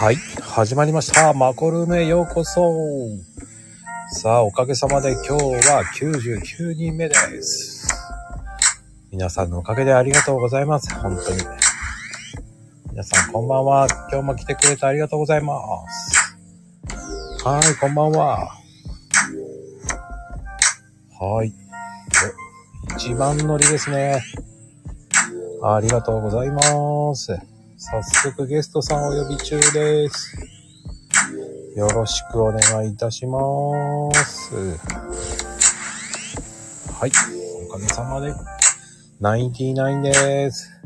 はい。始まりました。マコルームへようこそ。さあ、おかげさまで今日は99人目です。皆さんのおかげでありがとうございます。本当に。皆さんこんばんは。今日も来てくれてありがとうございます。はい、こんばんは。はい。一番乗りですね。ありがとうございます。早速ゲストさんお呼び中です。よろしくお願いいたします。はい。おかげさまで、99です。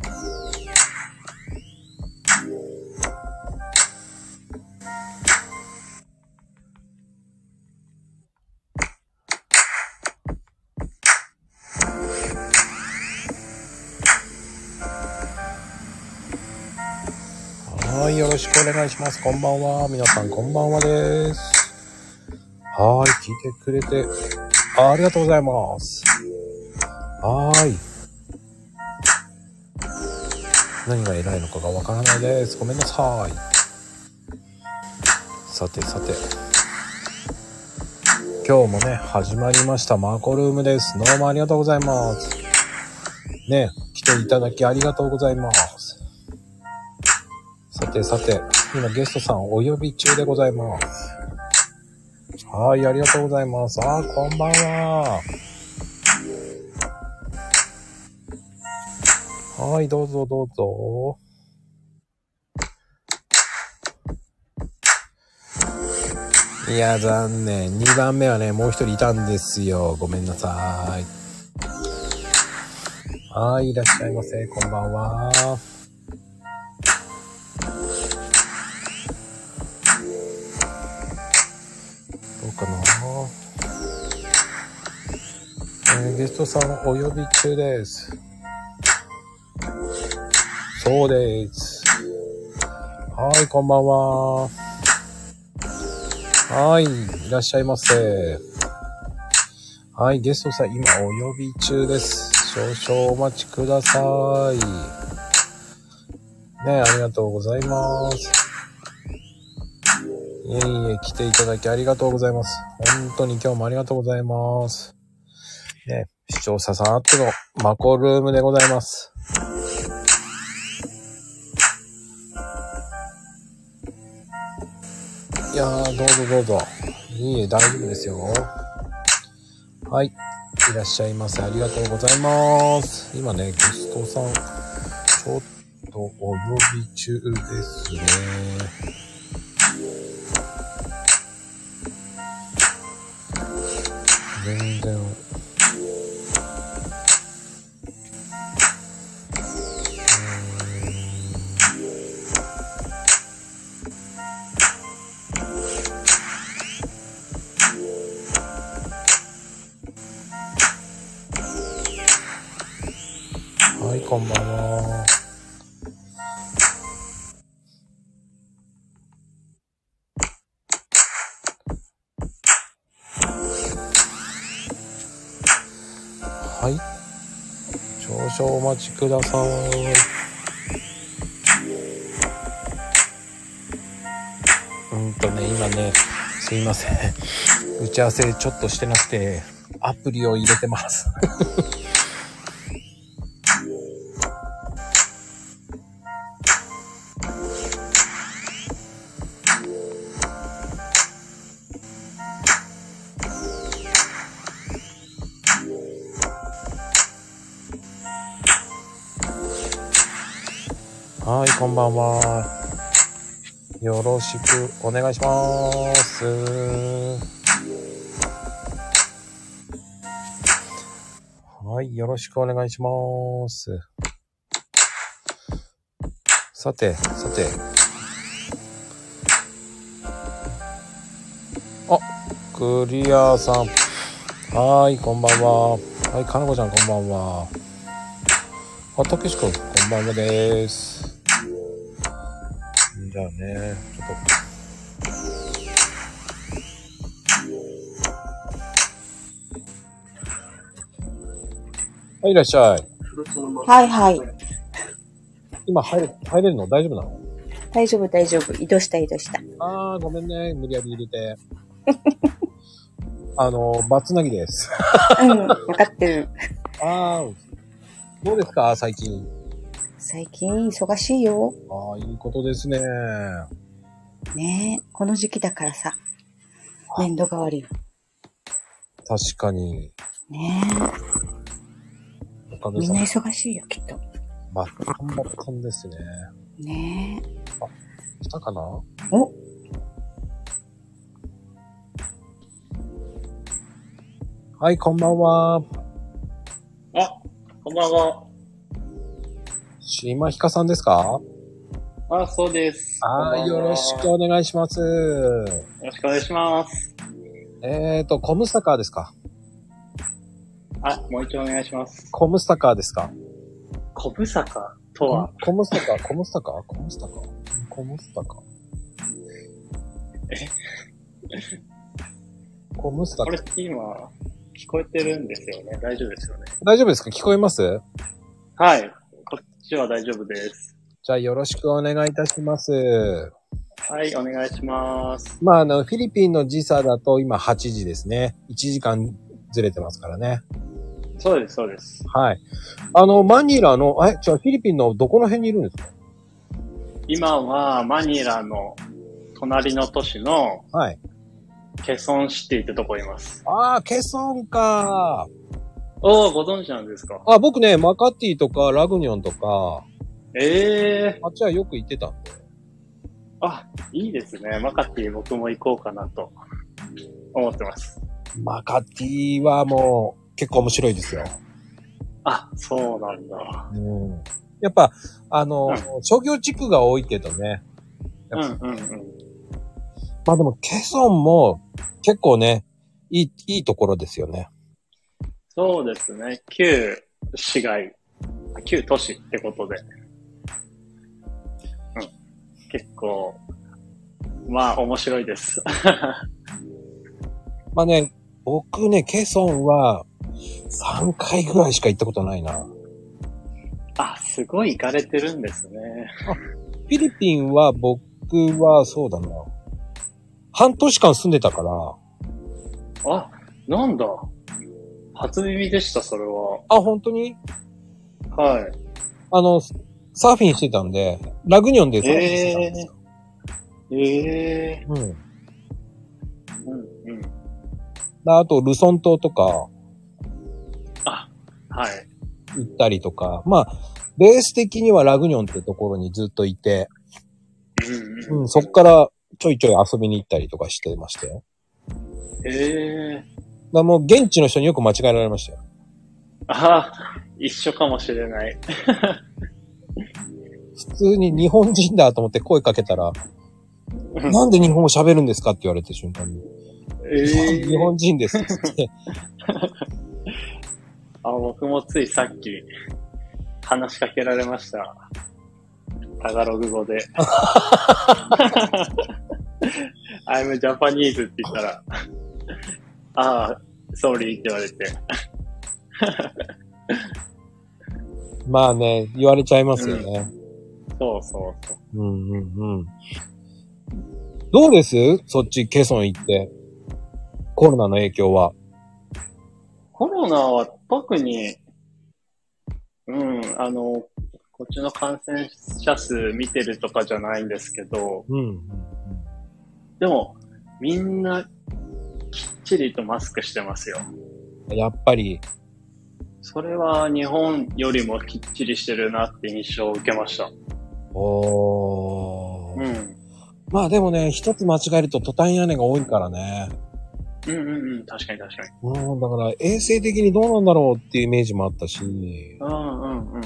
お願いします。こんばんは。皆さん、こんばんはです。はーい、聞いてくれて、ありがとうございます。はーい。何が偉いのかがわからないです。ごめんなさい。さてさて。今日もね、始まりました。マーコルームです。どうもありがとうございます。ね、来ていただきありがとうございます。さてさて、今ゲストさんお呼び中でございます。はい、ありがとうございます。あー、こんばんは。はい、どうぞどうぞ。いや、残念。2番目はね、もう一人いたんですよ。ごめんなさい。はい、いらっしゃいませ。こんばんは。どうかなえーゲストさんお呼び中です。そうです。はい、こんばんは。はい、いらっしゃいませ。はい、ゲストさん今お呼び中です。少々お待ちください。ね、ありがとうございます。いえいえ、来ていただきありがとうございます。本当に今日もありがとうございます。ね、視聴者さんあってのマコルームでございます。いやー、どうぞどうぞ。いいえ、大丈夫ですよ。はい。いらっしゃいませ。ありがとうございます。今ね、ゲストさん、ちょっとお呼び中ですね。ください。うんとね、今ね、すいません。打ち合わせちょっとしてなくて、アプリを入れてます。はい、こんばんは。よろしくお願いします。はい、よろしくお願いします。さて、さて。あ、クリアさん。はい、こんばんは。はい、かなこちゃんこんばんは。あ、たけしくん、こんばんはです。じゃあね、ちょっと。はい、いらっしゃい。はいはい。今入れ、入れるの？大丈夫なの？大丈夫、大丈夫。移動した、移動した。あー、ごめんね。無理やり入れて。あの、バツナギです。うん、わかってる。あー、どうですか最近？最近忙しいよ。ああ、いいことですね。ねえ、この時期だからさ。年度変わりよ。確かに。ねえ、おか。みんな忙しいよ、きっと。バッタンバッタンですね。ねえ。来たかな？お、はい、こんばんは。あ、こんばんは。島ひかさんですか？あ、そうです。は。い、よろしくお願いします。よろしくお願いします。えーと、コムスタカーですか？あ、もう一度お願いします。コムスタカーですか？コブサカとは、コムスタカー？コムスタカー？コムスタカー？コムスタカー？コムスタこカーれ今、聞こえてるんですよね。大丈夫ですよね。大丈夫ですか？聞こえます？はい。こっちは大丈夫です。じゃあよろしくお願いいたします。はい、お願いします。まあ、あの、フィリピンの時差だと今8時ですね。1時間ずれてますからね。そうです、そうです。はい。あの、マニラの、え、じゃあフィリピンのどこの辺にいるんですか？今はマニラの隣の都市のはい。ケソンシティってとこいます。ああ、ケソンか。おー、ご存知なんですか？あ、僕ね、マカティとかラグニョンとか、ええー、あっちはよく行ってたんで。あ、いいですね。マカティ僕も行こうかなと思ってます。マカティはもう結構面白いですよ。あ、そうなんだ。うん。やっぱ、あの、うん商業地区が多いけどね。うんうんうん。まあでも、ケソンも結構ね、いい、いいところですよね。そうですね。旧市街、旧都市ってことで。うん。結構、まあ面白いです。まあね、僕ね、ケソンは3回ぐらいしか行ったことないな。あ、すごい行かれてるんですね。フィリピンは僕はそうだな。半年間住んでたから、あ、なんだ。初耳でした、それは。あ、本当に？はい。あの、サーフィンしてたんで、ラグニョンでサーフィンしてたんですよ。ええうん。うんうん。あと、ルソン島とかあ、はい。行ったりとか、まあ、ベース的にはラグニョンってところにずっといて、うんうん、そっからちょいちょい遊びに行ったりとかしてましたよ。ええだからもう現地の人によく間違えられましたよ。あ、一緒かもしれない。普通に日本人だと思って声かけたら、なんで日本語喋るんですかって言われて瞬間に。ええ日本人ですって。あ、僕もついさっき話しかけられました。タガログ語で。I'm Japanese って言ったら、ああ、sorry って言われて。まあね、言われちゃいますよね。そうそうそう。うんうんうん。どうです？そっちケソン行って。コロナの影響は。コロナは特に、うん、あの、こっちの感染者数見てるとかじゃないんですけど、うんうんでも、みんな、ちりとマスクしてますよ。うん。やっぱり、それは日本よりもきっちりしてるなって印象を受けました。おー。うん。まあでもね、一つ間違えるとトタン屋根が多いからね。うんうんうん。確かに確かに。うん、だから衛生的にどうなんだろうっていうイメージもあったし。うんうんうん。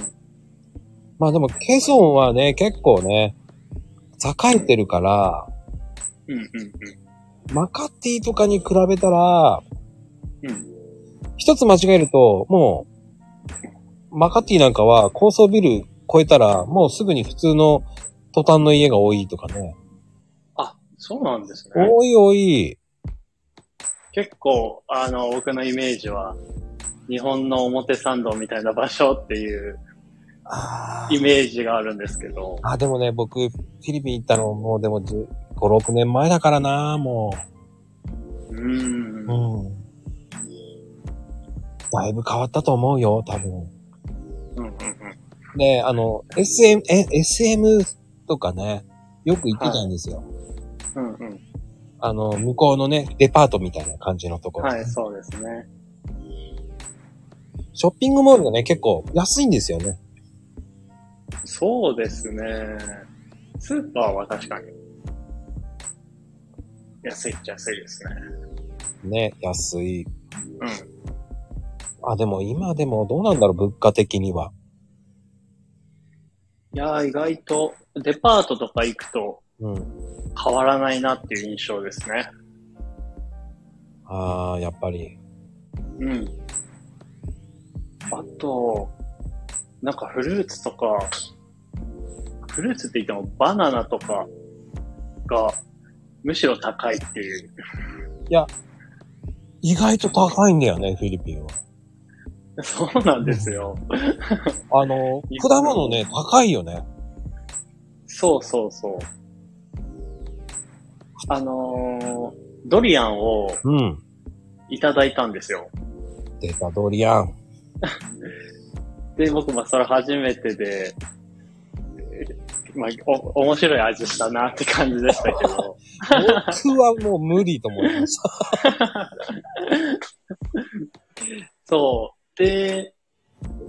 まあでもケソンはね、結構ね、栄えてるから、うんうんうん。マカティとかに比べたら、うん。一つ間違えると、もう、マカティなんかは高層ビル越えたら、もうすぐに普通のトタンの家が多いとかね。あ、そうなんですね。多い多い。結構、あの、僕のイメージは、日本の表参道みたいな場所っていうあイメージがあるんですけど。あ、でもね、僕、フィリピン行ったのもうでも10 5、6年前だからな、もうーんう。うん。だいぶ変わったと思うよ、多分。うんうんうん。で、あの、SM、え、SM とかね、よく行ってたんですよ。うんうん。あの、向こうのね、デパートみたいな感じのところ。はい、そうですね。ショッピングモールがね、結構安いんですよね。そうですね。スーパーは確かに。安いっちゃ安いですね。ね、安い。うん。あ、でも今でもどうなんだろう、物価的には。いやー、意外と、デパートとか行くとうん。変わらないなっていう印象ですね。ああ、やっぱり。うん。あと、なんかフルーツとか、フルーツって言ってもバナナとかがむしろ高いっていう。意外と高いんだよね、フィリピンは。そうなんですよ。あの、果物ね、高いよね。そうそうそう。あのードリアンをうん。いただいたんですよ。出た、ドリアン。で、僕もそれ初めてで、えーまあ、お、面白い味したなって感じでしたけど。僕はもう無理と思いました。そう。で、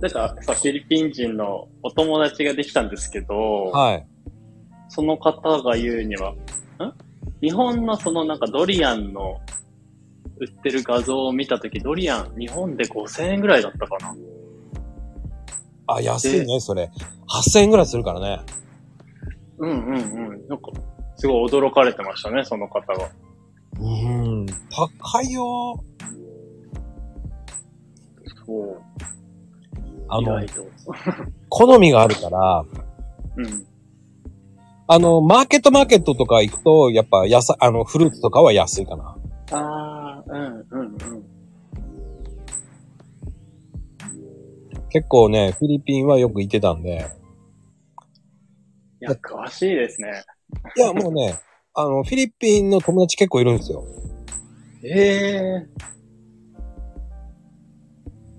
なんかさ、フィリピン人のお友達ができたんですけど、はい。その方が言うには、ん？日本のそのなんかドリアンの売ってる画像を見たとき、ドリアン日本で5000円ぐらいだったかな。あ、安いね、それ。8000円ぐらいするからね。うんうんうん。なんか、すごい驚かれてましたね、その方が。うーん。高いよ。そう。あの。好みがあるから、うん。あの、マーケットマーケットとか行くと、やっぱ安、あの、フルーツとかは安いかな。ああ、うんうんうん。結構ね、フィリピンはよく行ってたんで。いや、詳しいですね。いや、もうね、あの、フィリピンの友達結構いるんですよ。ええ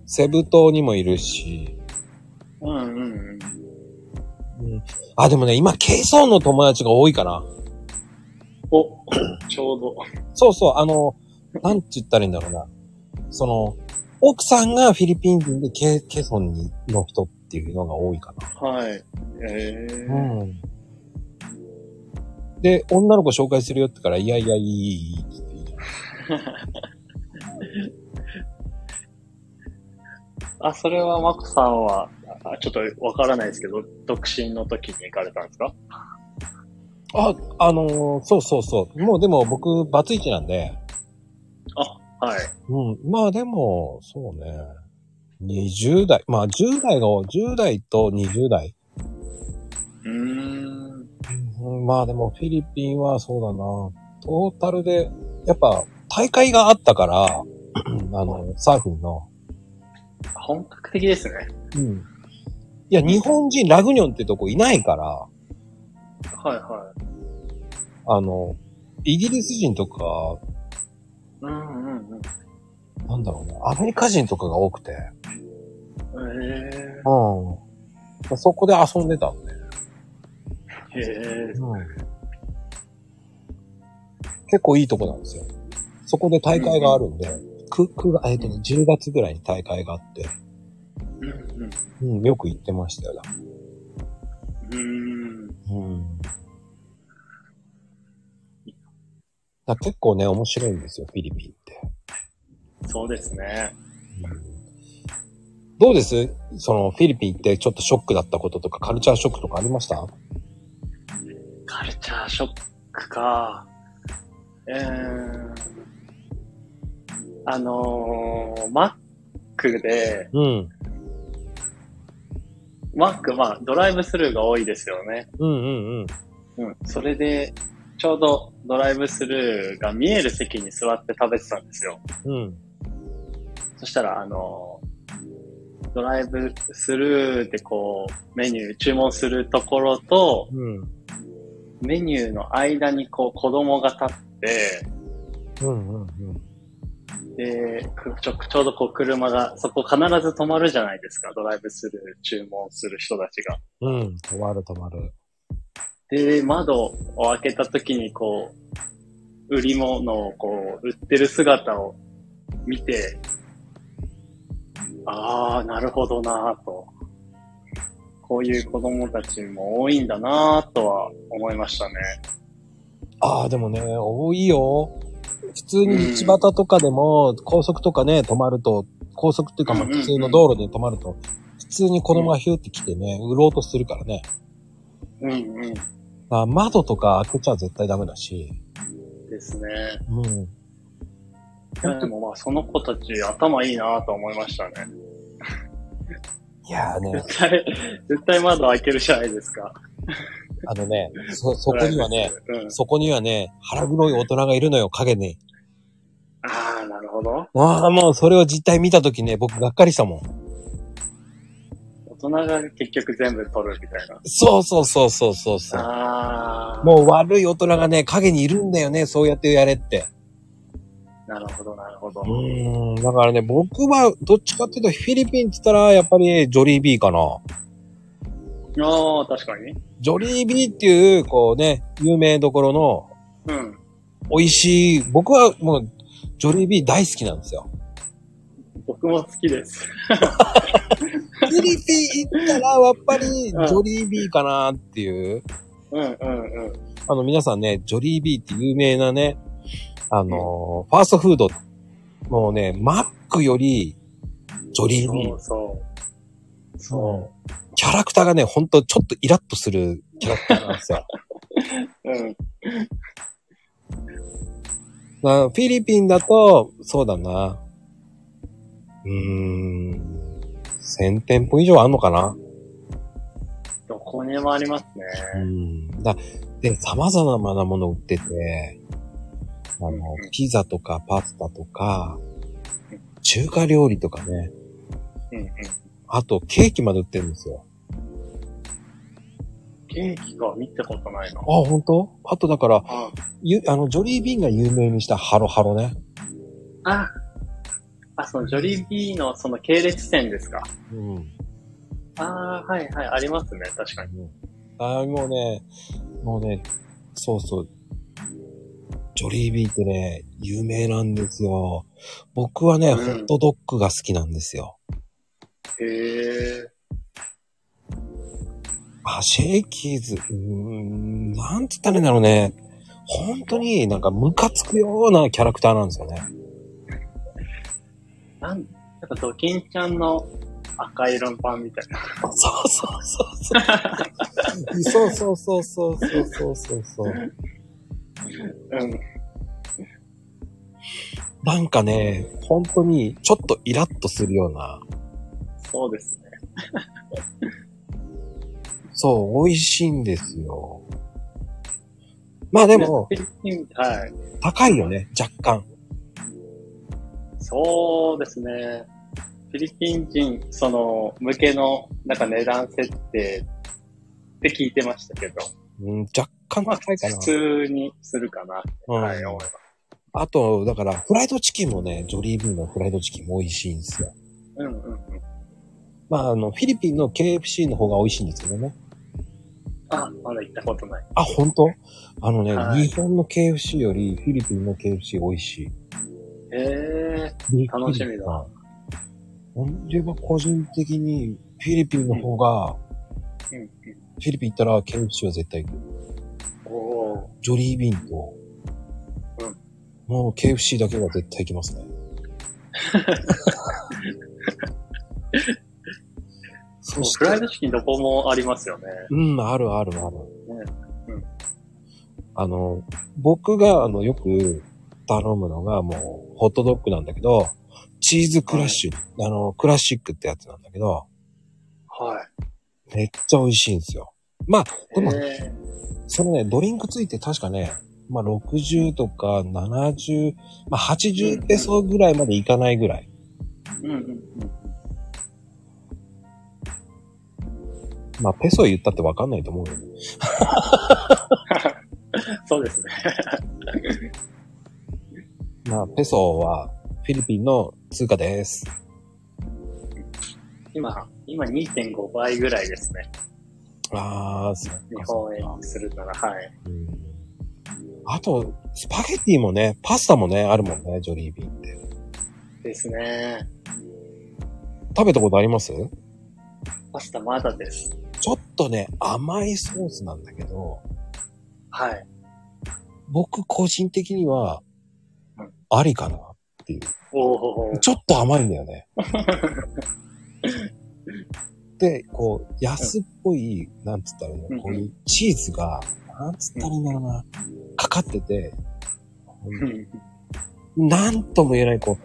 セブ島にもいるし。うんうんうん。うん、あ、でもね、今、ケイソンの友達が多いかな。お、ちょうど。そうそう、あの、なんて言ったらいいんだろうな。その、奥さんがフィリピン人でケケソンにの人っていうのが多いかはい。ええな。うん。で、女の子紹介するよってから、いやいや、いい、いい、いいあ、それはマコさんは、あちょっとわからないですけど、独身の時に行かれたんですか？あ、あのーそうそうそう。もうでも僕、バツイチなんで、あ、はい。うん。まあでも、そうね。20代。まあ10代の、10代と20代。うーん。うん、まあでもフィリピンはそうだな。トータルで、やっぱ大会があったから、あの、サーフィンの。本格的ですね。うん。いや、日本人ラグニョンってとこいないから、はいはあの、イギリス人とか、い。うんうんうん。なんだろうね、アメリカ人とかが多くて、ええうん。そこで遊んでたんで。へえうん。結構いいとこなんですよ。そこで大会があるんで、く、くが、えっ、とね、10月ぐらいに大会があって、うんうん。うん、よく行ってましたよ。うーん。うん。だ結構ね、面白いんですよ、フィリピンって。そうですね。どうです？その、フィリピンってちょっとショックだったこととか、カルチャーショックとかありました？カルチャーショックか。えー、あのー、マックで、うん。マック、まあ、ドライブスルーが多いですよね。うんうんうん。うん。それで、ちょうどドライブスルーが見える席に座って食べてたんですよ。うん。そしたら、あのードライブスルーってこう、メニュー注文するところと、うん。メニューの間にこう子供が立って、うんうんうん。で、くちょちょうどこう車が、そこ必ず止まるじゃないですか、ドライブスルー注文する人たちが。うん。止まる止まる。で、窓を開けた時にこう、売り物をこう、売ってる姿を見て、ああ、なるほどなぁと。こういう子供たちも多いんだなぁとは思いましたね。ああ、でもね、多いよ。普通に道端とかでも、高速とかね、止まると、高速っていうか、まあ普通の道路で止まると、普通に子供がヒューって来てね、売ろうとするからね。うんうん。あ窓とか開けちゃ絶対ダメだし。ですね。うん。でもまあその子たち頭いいなぁと思いましたね。いやーね、絶対、絶対窓開けるじゃないですか。あのね、そ、そこにはね、うん。そこにはね、腹黒い大人がいるのよ、影に。ああ、なるほど。ああ、もうそれを実態見たときね、僕がっかりしたもん。大人が結局全部取るみたいな。そうそうそうそうそうそう。ああ。もう悪い大人がね、影にいるんだよね、そうやってやれって。なるほど、なるほど。うーん、だからね、僕はどっちかっていうと、フィリピンって言ったら、やっぱりジョリービーかな。ああ、確かに。ジョリービーっていう、こうね、有名どころの、うん。美味しい、僕はもう、ジョリービー大好きなんですよ。僕も好きです。フィリピン行ったら、やっぱり、ジうんョリービーかなっていう。うんうんうん。あの、皆さんね、ジョリービーって有名なね、あのーファーストフード、もうね、マックより、ジョリービーそう。そう。そキャラクターがね、ほんとちょっとイラッとするキャラクターなんですよ。う。うん。なフィリピンだと、そうだな。うーん。1000店舗以上あんのかな？どこにもありますね。うん。だで、様々なもの売ってて、あのうん、ピザとかパスタとか、中華料理とかね、うんうん。あとケーキまで売ってるんですよ。ケーキか見たことないなあ、。本当？あとだから、あゆあの、ジョリービーンが有名にしたハロハロね。あ、あ、そのジョリービーのその系列店ですか？うん。ああ、はいはい、ありますね、確かに。あもうね、もうね、そうそう。ジョリービーってね、有名なんですよ。僕はね、うんホットドッグが好きなんですよ。へえ。あ、シェイキーズ、うーん、なんつったらいいんだろうね。本当になんかムカつくようなキャラクターなんですよね。なん、やっぱドキンちゃんの赤色のパンみたいな。そうそうそうそう。そうそうそうそうそうそうそう。うん。なんかね、本当にちょっとイラッとするような、そうですね。そう、美味しいんですよ。まあでも、はい。高いよね、若干。そうですね。フィリピン人、その、向けの、なんか値段設定って聞いてましたけど、うん、若干まあ、高いかな普。通にするかな。うんはい、思います。あと、だから、フライドチキンもね、ジョリービーのフライドチキンも美味しいんですよ。うんうんうん。まあ、あの、フィリピンの KFC の方が美味しいんですけどね。あ、まだ行ったことない。あ、本当？あのね、はい日本の KFC よりフィリピンの KFC 美味しい。へえびっくり楽しみだ。俺は個人的にフィリピンの方が。フィリピン行ったら KFC は絶対行く。ジョリービーンと、うんもう KFC だけは絶対行きますね。そしてフライドチキンどこもありますよね。うん、あるあるある。うんあの、僕があのよく頼むのがもうホットドッグなんだけど、チーズクラッシュ、あの、クラシックってやつなんだけど、はめっちゃ美味しいんですよ。まあ、い。でも、へそのね、ドリンクついて確かね、まあ60とか70、まあ80ペソぐらいまでいかないぐらい。ーうんうんうん。まあ、ペソ言ったってわかんないと思うよ。そうですね。まあ、ペソはフィリピンの通貨です。今、今2.5倍ぐらいですね。ああ、そっ日本円にするなら、はい。うんあと、スパゲティもね、パスタもね、あるもんね、ジョリービーって。ですね。食べたことあります？パスタまだです。ちょっとね、甘いソースなんだけど、はい。僕個人的にはうん、ありかなっていう。おお。ちょっと甘いんだよね。で、こう、安っぽい、なんつったらいいうん。の、こういうチーズが、なんつったらいいんだろうな、かかってて、なんとも言えない、こ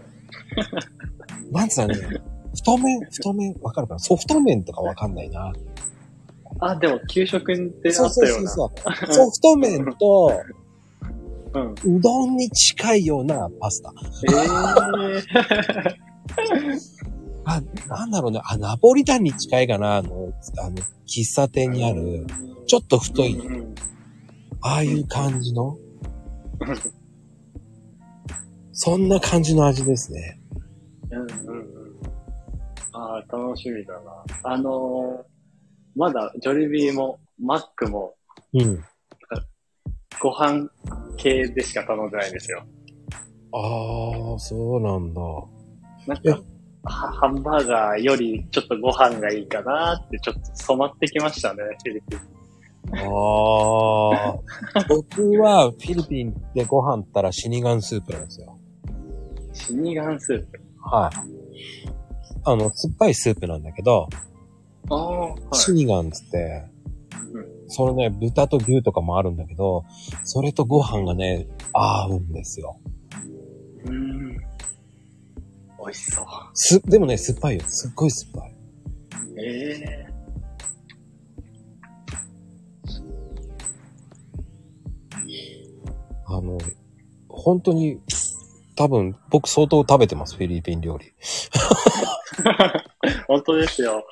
う、なんつったらいいの？太麺、太麺、わかるかな？ソフト麺とかわかんないな。あ、でも給食であそうそうったような。そう。そう。ソフト麺と、うどんに近いようなパスタ。ええあ、なんだろうね。あ、ナポリタンに近いかな。あの、あの、喫茶店にある、ちょっと太い、ああいう感じの、そんな感じの味ですね。うんうんうん。ああ、楽しみだな。あのーまだジョリビーもマックもうん。ご飯系でしか頼んでないんですよ。ああ、そうなんだ。なんえか、はハンバーガーよりちょっとご飯がいいかなってちょっと染まってきましたね、フィリピン。ああ。僕はフィリピンでご飯ったらシニガンスープなんですよ。シニガンスープ。はい。あの、酸っぱいスープなんだけど、ああ、はい。シニガンつって、そのね、豚と牛とかもあるんだけど、それとご飯がね、合うんですよ。うーん。美味しそう。す、でもね、酸っぱいよ。すっごい酸っぱい。ええあの、本当に、多分、僕相当食べてます、フィリピン料理。本当ですよ。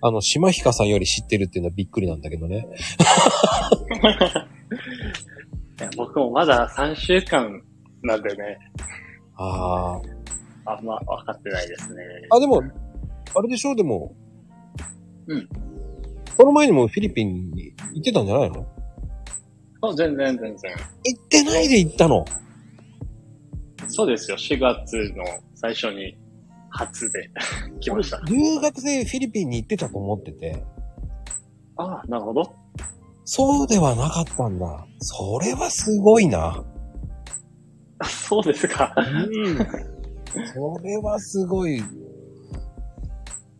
あの、島ひかさんより知ってるっていうのはびっくりなんだけどね。いや僕もまだ3週間なんでね、ああ。あんま分かってないですね。あ、でも、あれでしょ？でも。うん。この前にもフィリピンに行ってたんじゃないの？あ全然全然。行ってないで行ったの？そうですよ。4月の最初に初で 来ました。留学生フィリピンに行ってたと思ってて。ああ、なるほど。そうではなかったんだ。それはすごいな。あ そうですか。うん。それはすごい。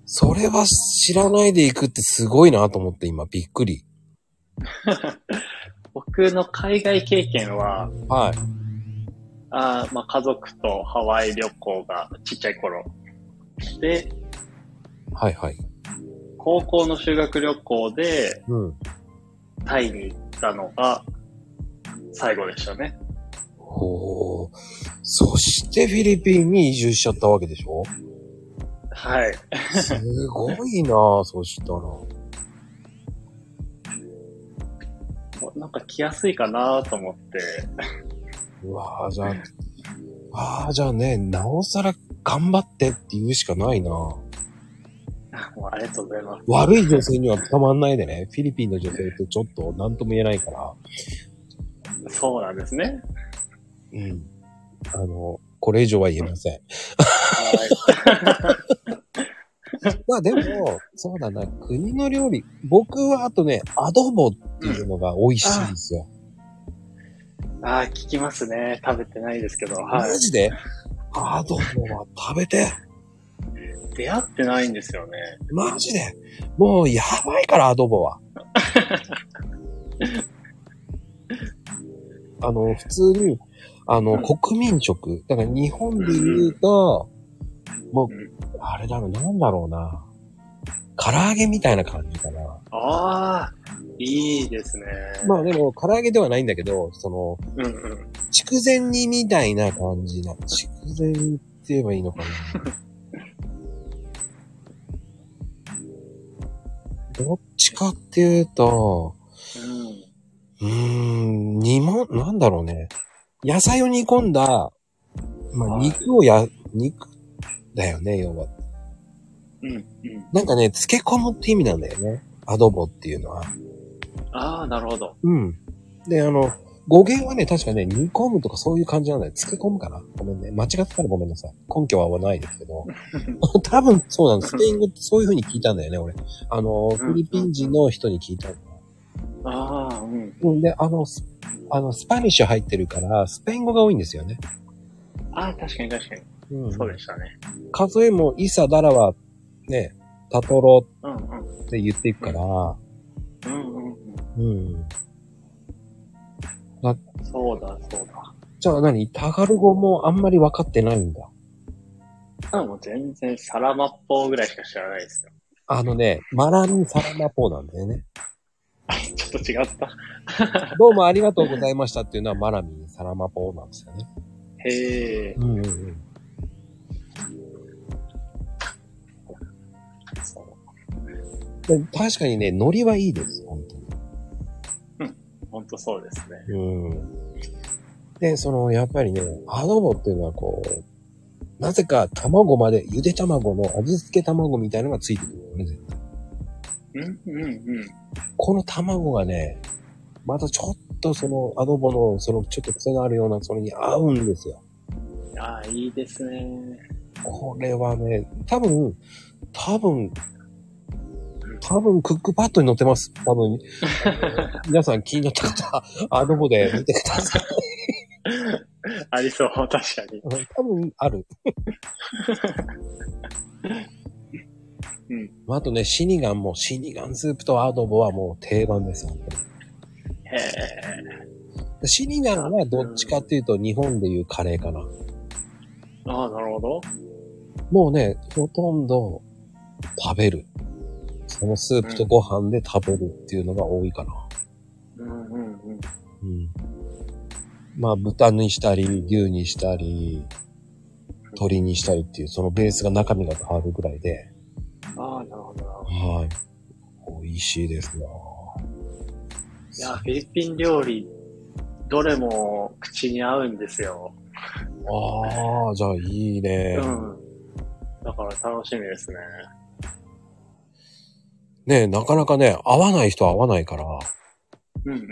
それは知らないで行くってすごいなと思って今びっくり。僕の海外経験は、はい。あーまあ、家族とハワイ旅行がちっちゃい頃。で、はいはい。高校の修学旅行でうん。タイに行ったのが最後でしたね。ほう。そしてフィリピンに移住しちゃったわけでしょ？はい。すごいな そしたら。なんか来やすいかなと思って。うわあじゃあ、ああ、じゃあね、なおさら頑張ってって言うしかないなあもうありがとうございます。悪い女性には捕まんないでね。フィリピンの女性ってちょっと何とも言えないから。そうなんですね。うん。あの、これ以上は言えません。はい。まあでも、そうだな、国の料理。僕はあとね、アドボっていうのが美味しいんですよ。ああ、聞きますね。食べてないですけど。はいマ。ジで？アドボは食べて。出会ってないんですよね。マジで？もうやばいから、アドボは。あの、普通に、あの、うん国民食。だから日本で言うと、もううん、あれだろう、なんだろうな。唐揚げみたいな感じかな。ああ、いいですね。まあでも、唐揚げではないんだけど、その、うんうん。筑前煮みたいな感じな。筑前煮って言えばいいのかな。どっちかっていうと、うん。うーん、煮も、なんだろうね。野菜を煮込んだ、まあ、はい肉をや、肉だよね、要は。うん。うん。なんかね、漬け込むって意味なんだよね。アドボっていうのは。ああ、なるほど。うん。で、あの、語源はね、確かね、煮込むとかそういう感じなんだよ。漬け込むかなごめんね。間違ってたらごめんなさい。根拠はないですけど。多分そうなんです。スペイン語ってそういう風に聞いたんだよね、俺。あの、フィリピン人の人に聞いたの。ああ、うん。うん。で、あの、スあの、スパニッシュ入ってるから、スペイン語が多いんですよね。ああ、確かに確かに。うん。そうでしたね。数えも、イサ、ダラは、ね、タトロ。って言っていくから、うんうんうん。うん。そうだ、そうだ。じゃあ何？タガル語もあんまり分かってないんだ。あもう全然サラマッポーぐらいしか知らないですよ。あのね、マラミサラマポーなんだよね。ちょっと違った。どうもありがとうございましたっていうのはマラミンサラマポーなんですよね。へえ。うんうんうん。確かにね、ノリはいいです、本当に。ほんとそうですね。うん。で、その、やっぱりね、アドボっていうのはこう、なぜか卵まで、ゆで卵の味付け卵みたいのがついてくるよね、絶対。うんうんうん。この卵がね、またちょっとそのアドボの、そのちょっと癖があるような、それに合うんですよ。ああ、いいですね。これはね、多分、多分、多分クックパッドに載ってます。多分、皆さん気になった方、アドボで見てください。ありそう、確かに。多分ある。うん。あとね、シニガンも、シニガンスープとアドボはもう定番です、本当にへえ。でシニガンはどっちかっていうと日本でいうカレーかな。ああ、なるほど。もうね、ほとんど食べる。そのスープとご飯で食べるっていうのが多いかな。うんうんうん。うん。まあ、豚にしたり、牛にしたり、鶏にしたりっていう、そのベースが中身が変わるぐらいで、ああ、なるほどな。はい。美味しいですよ。いや、フィリピン料理、どれも口に合うんですよ。ああ、じゃあいいね。うん。だから楽しみですね。ねなかなかね、合わない人は合わないから、うんうんうん。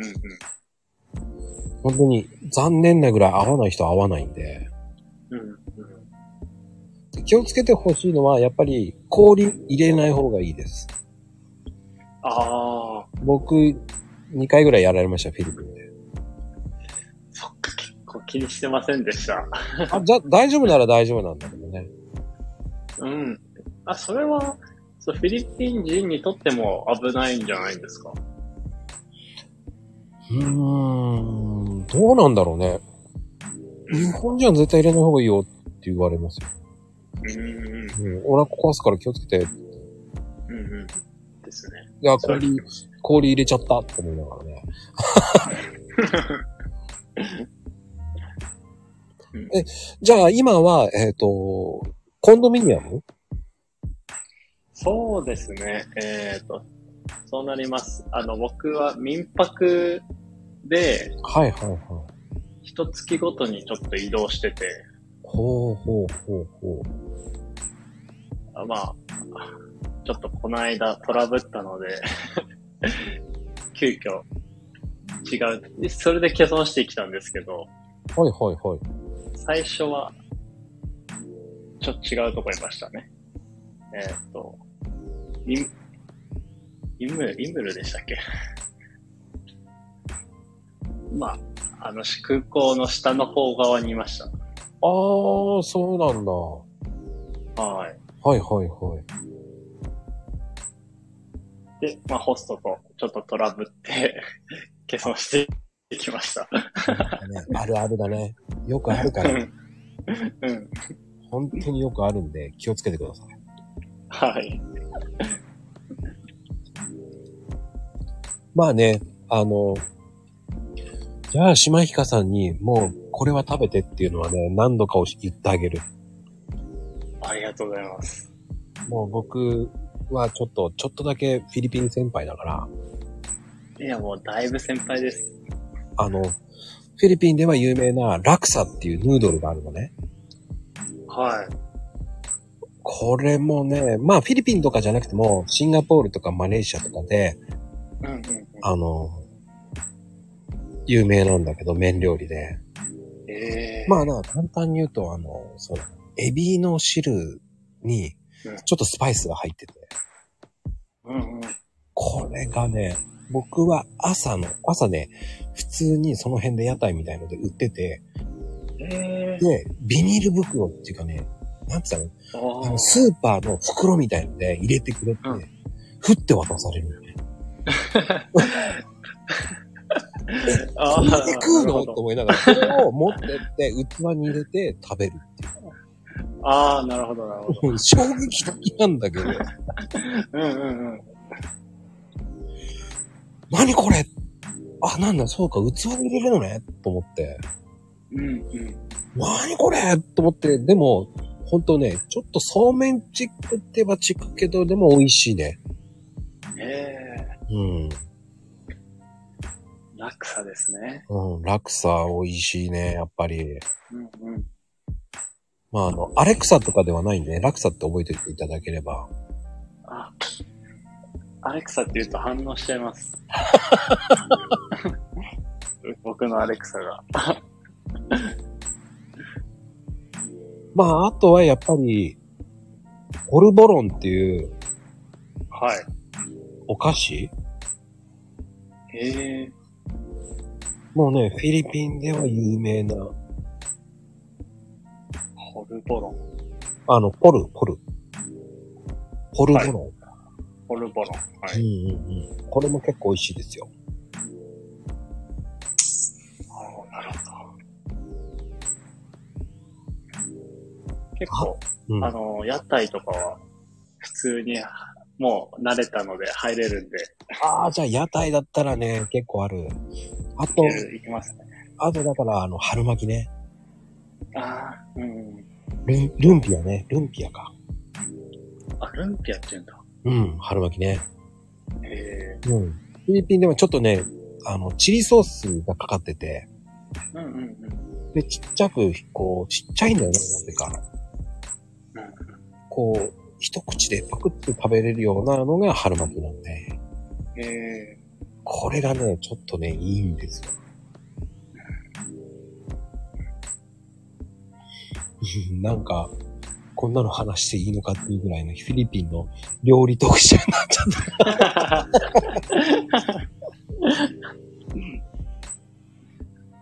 本当に残念なぐらい合わない人は合わないんで、うんうん。気をつけてほしいのは、やっぱり氷入れない方がいいです。ああ、僕、2回ぐらいやられました、フィリピンで。そっか、結構気にしてませんでした。あ、じゃ、大丈夫なら大丈夫なんだけどね。うん。あ、それは、そうフィリピン人にとっても危ないんじゃないんですか？うーん、どうなんだろうね。日本人は絶対入れない方がいいよって言われますよ。うんうん壊すから気をつけて。いうんうん。ですね。や、そう氷、氷入れちゃったって思いながらね。え、じゃあ今は、えっ、と、コンドミニアム？そうですね。えっ、と、そうなります。あの、僕は民泊で、はいはいはい。一月ごとにちょっと移動してて、ほうほうほうほう。あまあ、ちょっとこの間トラブったので、急遽違う。でそれで欠損してきたんですけど、はいはいはい。最初は、ちょっと違うとこいましたね。えーっ、と、イム、イム、イムルでしたっけ？まあ、あの、空港の下の方側にいました。ああ、そうなんだ。はい。はいはいはい。で、まあ、ホストとちょっとトラブって、欠損してきました。ね、あるあるだね。よくあるから、うん。うん。本当によくあるんで気をつけてください。はい。まあね、あの、じゃあ、島ひかさんに、もう、これは食べてっていうのはね、何度かを言ってあげる。ありがとうございます。もう僕、はちょっと、ちょっとだけフィリピン先輩だから、いや、もうだいぶ先輩です。あの、フィリピンでは有名なラクサっていうヌードルがあるのね。はい。これもね、まあフィリピンとかじゃなくても、シンガポールとかマレーシアとかで、うんうんうん。あの、有名なんだけど、麺料理で。ええまあな、簡単に言うと、あの、そう、エビの汁にうん、ちょっとスパイスが入ってて、うんうん。これがね、僕は朝の、朝ね、普通にその辺で屋台みたいので売ってて、ええで、ビニール袋っていうかね、なんつったの？ああの、スーパーの袋みたいので入れてくれて、うん。振って渡されるのね。あこれで食うの？と思いながら、それを持ってって、器に入れて食べるっていう。ああ、なるほど、なるほど。うん衝撃的なんだけど、うんうんうん。何これ？あ、なんだ、そうか、器に入れるのね？と思って、うんうん。何これ？と思って、でも、ほんとね、ちょっとそうめんチックって言えばチックけど、でも美味しいね。ええうん。落差ですね。うん、ラクサ美味しいね、やっぱり。うんうん。まあ、あの、アレクサとかではないんでね、ラクサって覚えておいていただければ。あ、アレクサって言うと反応しちゃいます。僕のアレクサが。まあ、あとはやっぱり、ポルボロンっていうはい。お菓子？へえ。もうね、フィリピンでは有名な、ホルボロン。あの、ポル、ポル。ポルボロン。ホルボロン。はい。うんうんうん。これも結構美味しいですよ。ああ、なるほど。結構、うん。あの、屋台とかは、普通に、もう慣れたので入れるんで、ああ、じゃあ屋台だったらね、結構ある。あといきますね。あとだから、あの、春巻きね。ああ、うん。ルン、ルンピアね。ルンピアか。あ、ルンピアって言うんだ。うん、春巻きね。へえ。うん。フィリピンでもちょっとね、あの、チリソースがかかってて、うんうんうん。で、ちっちゃく、こう、ちっちゃいんだよね、なぜか。こう、一口でパクって食べれるようなのが春巻きなんで、へえ。これがね、ちょっとね、いいんですよ。う んなんか、こんなの話していいのかっていうぐらいのフィリピンの料理特集になっちゃった。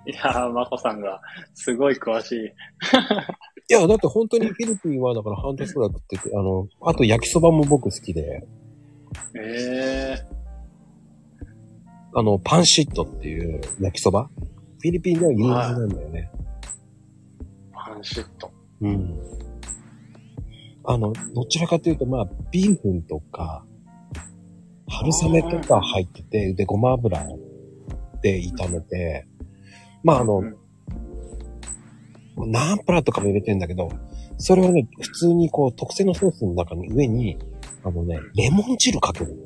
いやー、まこさんがすごい詳しい。いや、だって本当にフィリピンはだから半年くらい食ってて、あの、あと焼きそばも僕好きで、ええあの、パンシットっていう焼きそば？フィリピンでは有名なんだよね。パンシット。うん。あの、どちらかというと、まあ、ビーフンとか、春雨とか入ってて、で、ごま油で炒めて、まあ、あの、うんナンプラーとかも入れてんだけど、それはね、普通にこう、特製のソースの中に上に、あのね、レモン汁かける。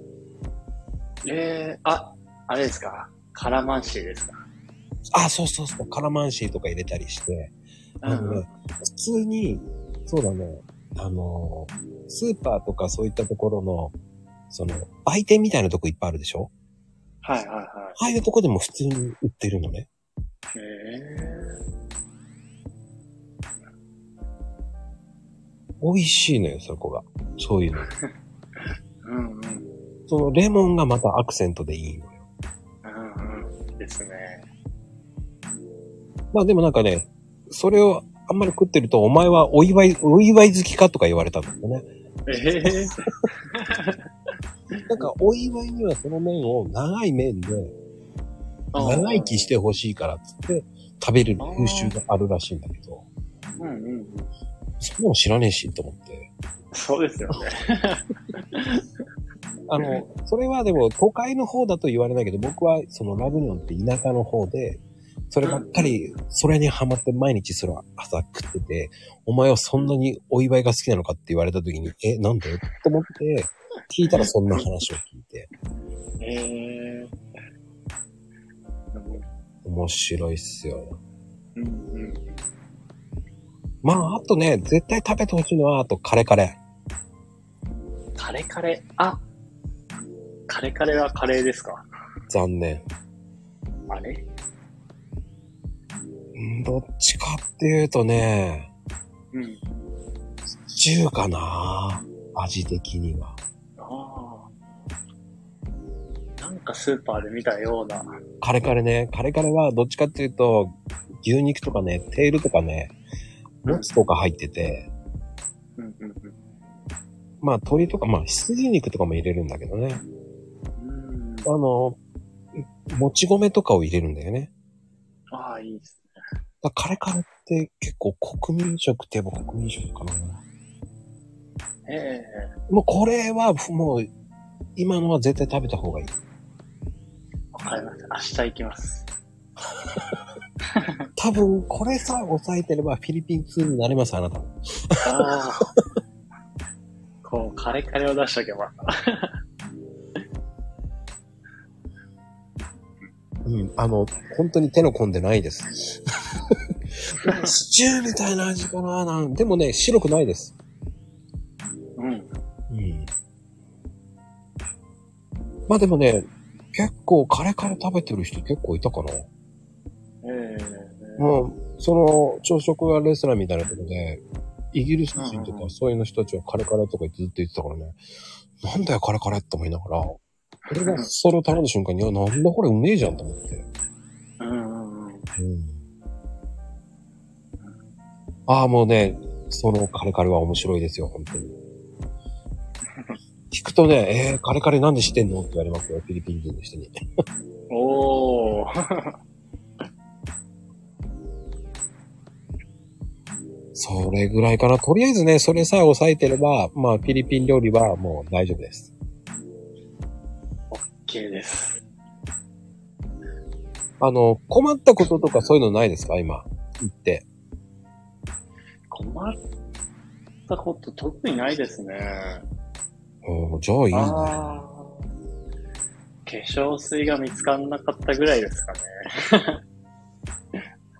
ええあ、あれですか？カラマンシーですか？あ、そうそうそう、カラマンシーとか入れたりして、あのね、普通に、そうだね、あの、スーパーとかそういったところの、その、売店みたいなとこいっぱいあるでしょ？はいはいはああいうとこでも普通に売ってるのね。い。え美味しいのよ、そこが。そういうの。え うんうん。そのレモンがまたアクセントでいいのよ。まあでもなんかね、それをあんまり食ってると、お前はお祝い、お祝い好きかとか言われたんだよね。ええ なんかお祝いにはその麺を長い麺で、長生きしてほしいからっつって食べる風習があるらしいんだけど、うんうんうん。そんなの知らねえしと思って。そうですよね。あの、それはでも都会の方だと言われないけど、僕はそのラグニョンって田舎の方で、そればっかり、それにハマって毎日それは朝食ってて、お前はそんなにお祝いが好きなのかって言われた時に、え、なんで？と思って、聞いたらそんな話を聞いて。ええ面白いっすよ。うんうん。まあ、あとね、絶対食べてほしいのは、あとカレカレ。カレカレ、あカレカレはカレーですか？残念。あれ？うんどっちかっていうとね、うん。シチューかな味的には。ああ。なんかスーパーで見たような。カレカレね、カレカレはどっちかっていうと、牛肉とかね、テールとかね、もつとか入ってて、うんうんうん。まあ鶏とか、まあ羊肉とかも入れるんだけどね。うんあの、もち米とかを入れるんだよね。ああ、いいですだからカレカレって結構国民食って言えば国民食かな。ね。ええもうこれはもう、今のは絶対食べた方がいい。わかりました。明日行きます。多分、これさえ抑えてればフィリピン通になれます、あなたも。ああ。こう、カレカレを出しとけば。うん、あの、本当に手の込んでないです。シチューみたいな味かななんでもね、白くないです。うん。うん。まあでもね、結構カレカレ食べてる人結構いたかな。ええもう、その、朝食はレストランみたいなとこで、イギリス人とかそういうの人たちはカレカレとかずっと言ってたからね、なんだよカレカレって思いながら、俺がそれを頼んだ瞬間に、いや、なんだこれうめえじゃんと思って。うんうんうん。うん。ああ、もうね、そのカレカレは面白いですよ、本当に。聞くとね、えー、カレカレなんで知ってんのって言われますよ、フィリピン人の人に。おー。それぐらいかな。とりあえずね、それさえ抑えてれば、まあ、フィリピン料理はもう大丈夫です。OK です。あの、困ったこととかそういうのないですか？今、言って。困ったこと特にないですね。うん、じゃあいいね。化粧水が見つからなかったぐらいですかね。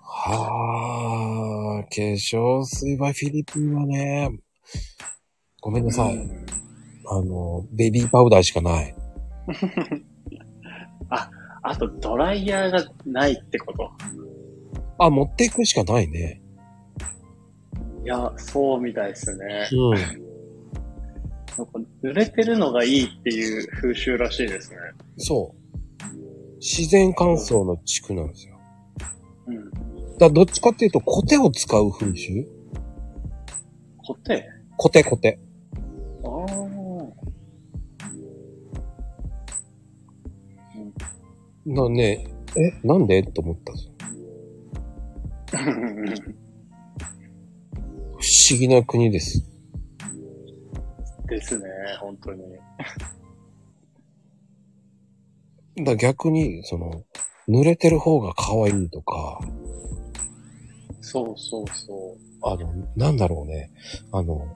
はあ、化粧水はフィリピンはね、ごめんなさい。うんあの、ベビーパウダーしかない。あと、ドライヤーがないってこと。あ、持っていくしかないね。いや、そうみたいですね。うん。なんか濡れてるのがいいっていう風習らしいですね。そう。自然乾燥の地区なんですよ。うん。だどっちかっていうと、コテを使う風習？コテ？コテコテ。ああ。なね、え、なんで？と思ったんですよ。不思議な国です。ですね、本当に。だ逆に、その、濡れてる方が可愛いとか、そうそうそあの、なんだろうね。あの、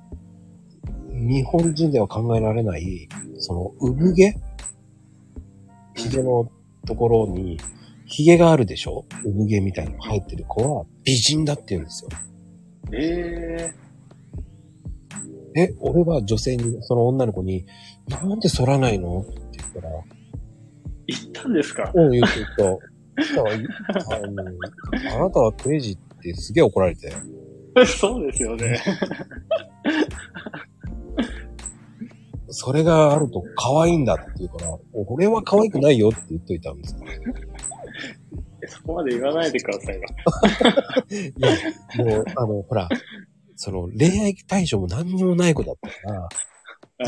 日本人では考えられない、その、産毛？髭のところに、髭があるでしょ？産毛みたいなのが入ってる子は美人だって言うんですよ。う。ええ、俺は女性に、その女の子に、なんで反らないの？って言ったら、ー、行ったんですか？うん、言うと言うと、そしたらあのあなたはクレイジーってすげえ怒られて、そうですよね。それがあると可愛いんだって言うから、俺は可愛くないよって言っといたんですよ。そこまで言わないでくださいよ。いや、もう、あの、ほら、その、恋愛対象も何にもない子だったから、あ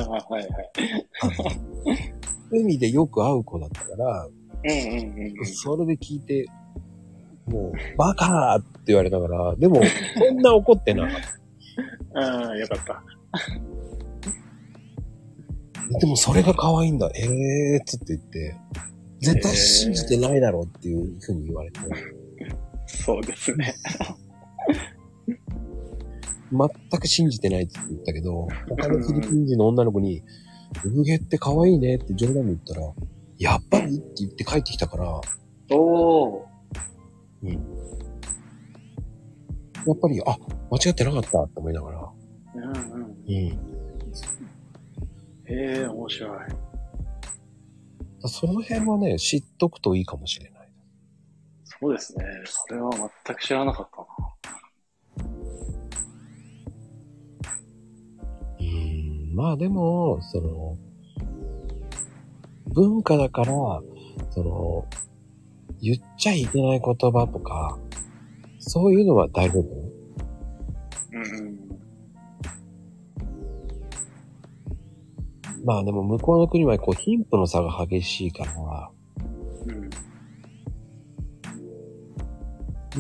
あ、はいはい。あの、海でよく会う子だったから、うんうんうん。それで聞いて、もう、バカーって言われながら、でも、そんな怒ってなかった。ああ、よかった。でもそれが可愛いんだ。ええー、つって言って、絶対信じてないだろうっていうふうに言われて、そうですね。全く信じてないって言ったけど、他のフィリピン人の女の子に、産毛って可愛いねって冗談で言ったら、やっぱり？って言って帰ってきたから、おー。やっぱり、あ、間違ってなかったって思いながら。うんうん。うん。へえ、面白い。その辺はね、知っとくといいかもしれない。そうですね。それは全く知らなかったな。うん。まあでも、その、文化だから、その、言っちゃいけない言葉とか、そういうのは大丈夫。まあでも向こうの国はこう貧富の差が激しいから、うん。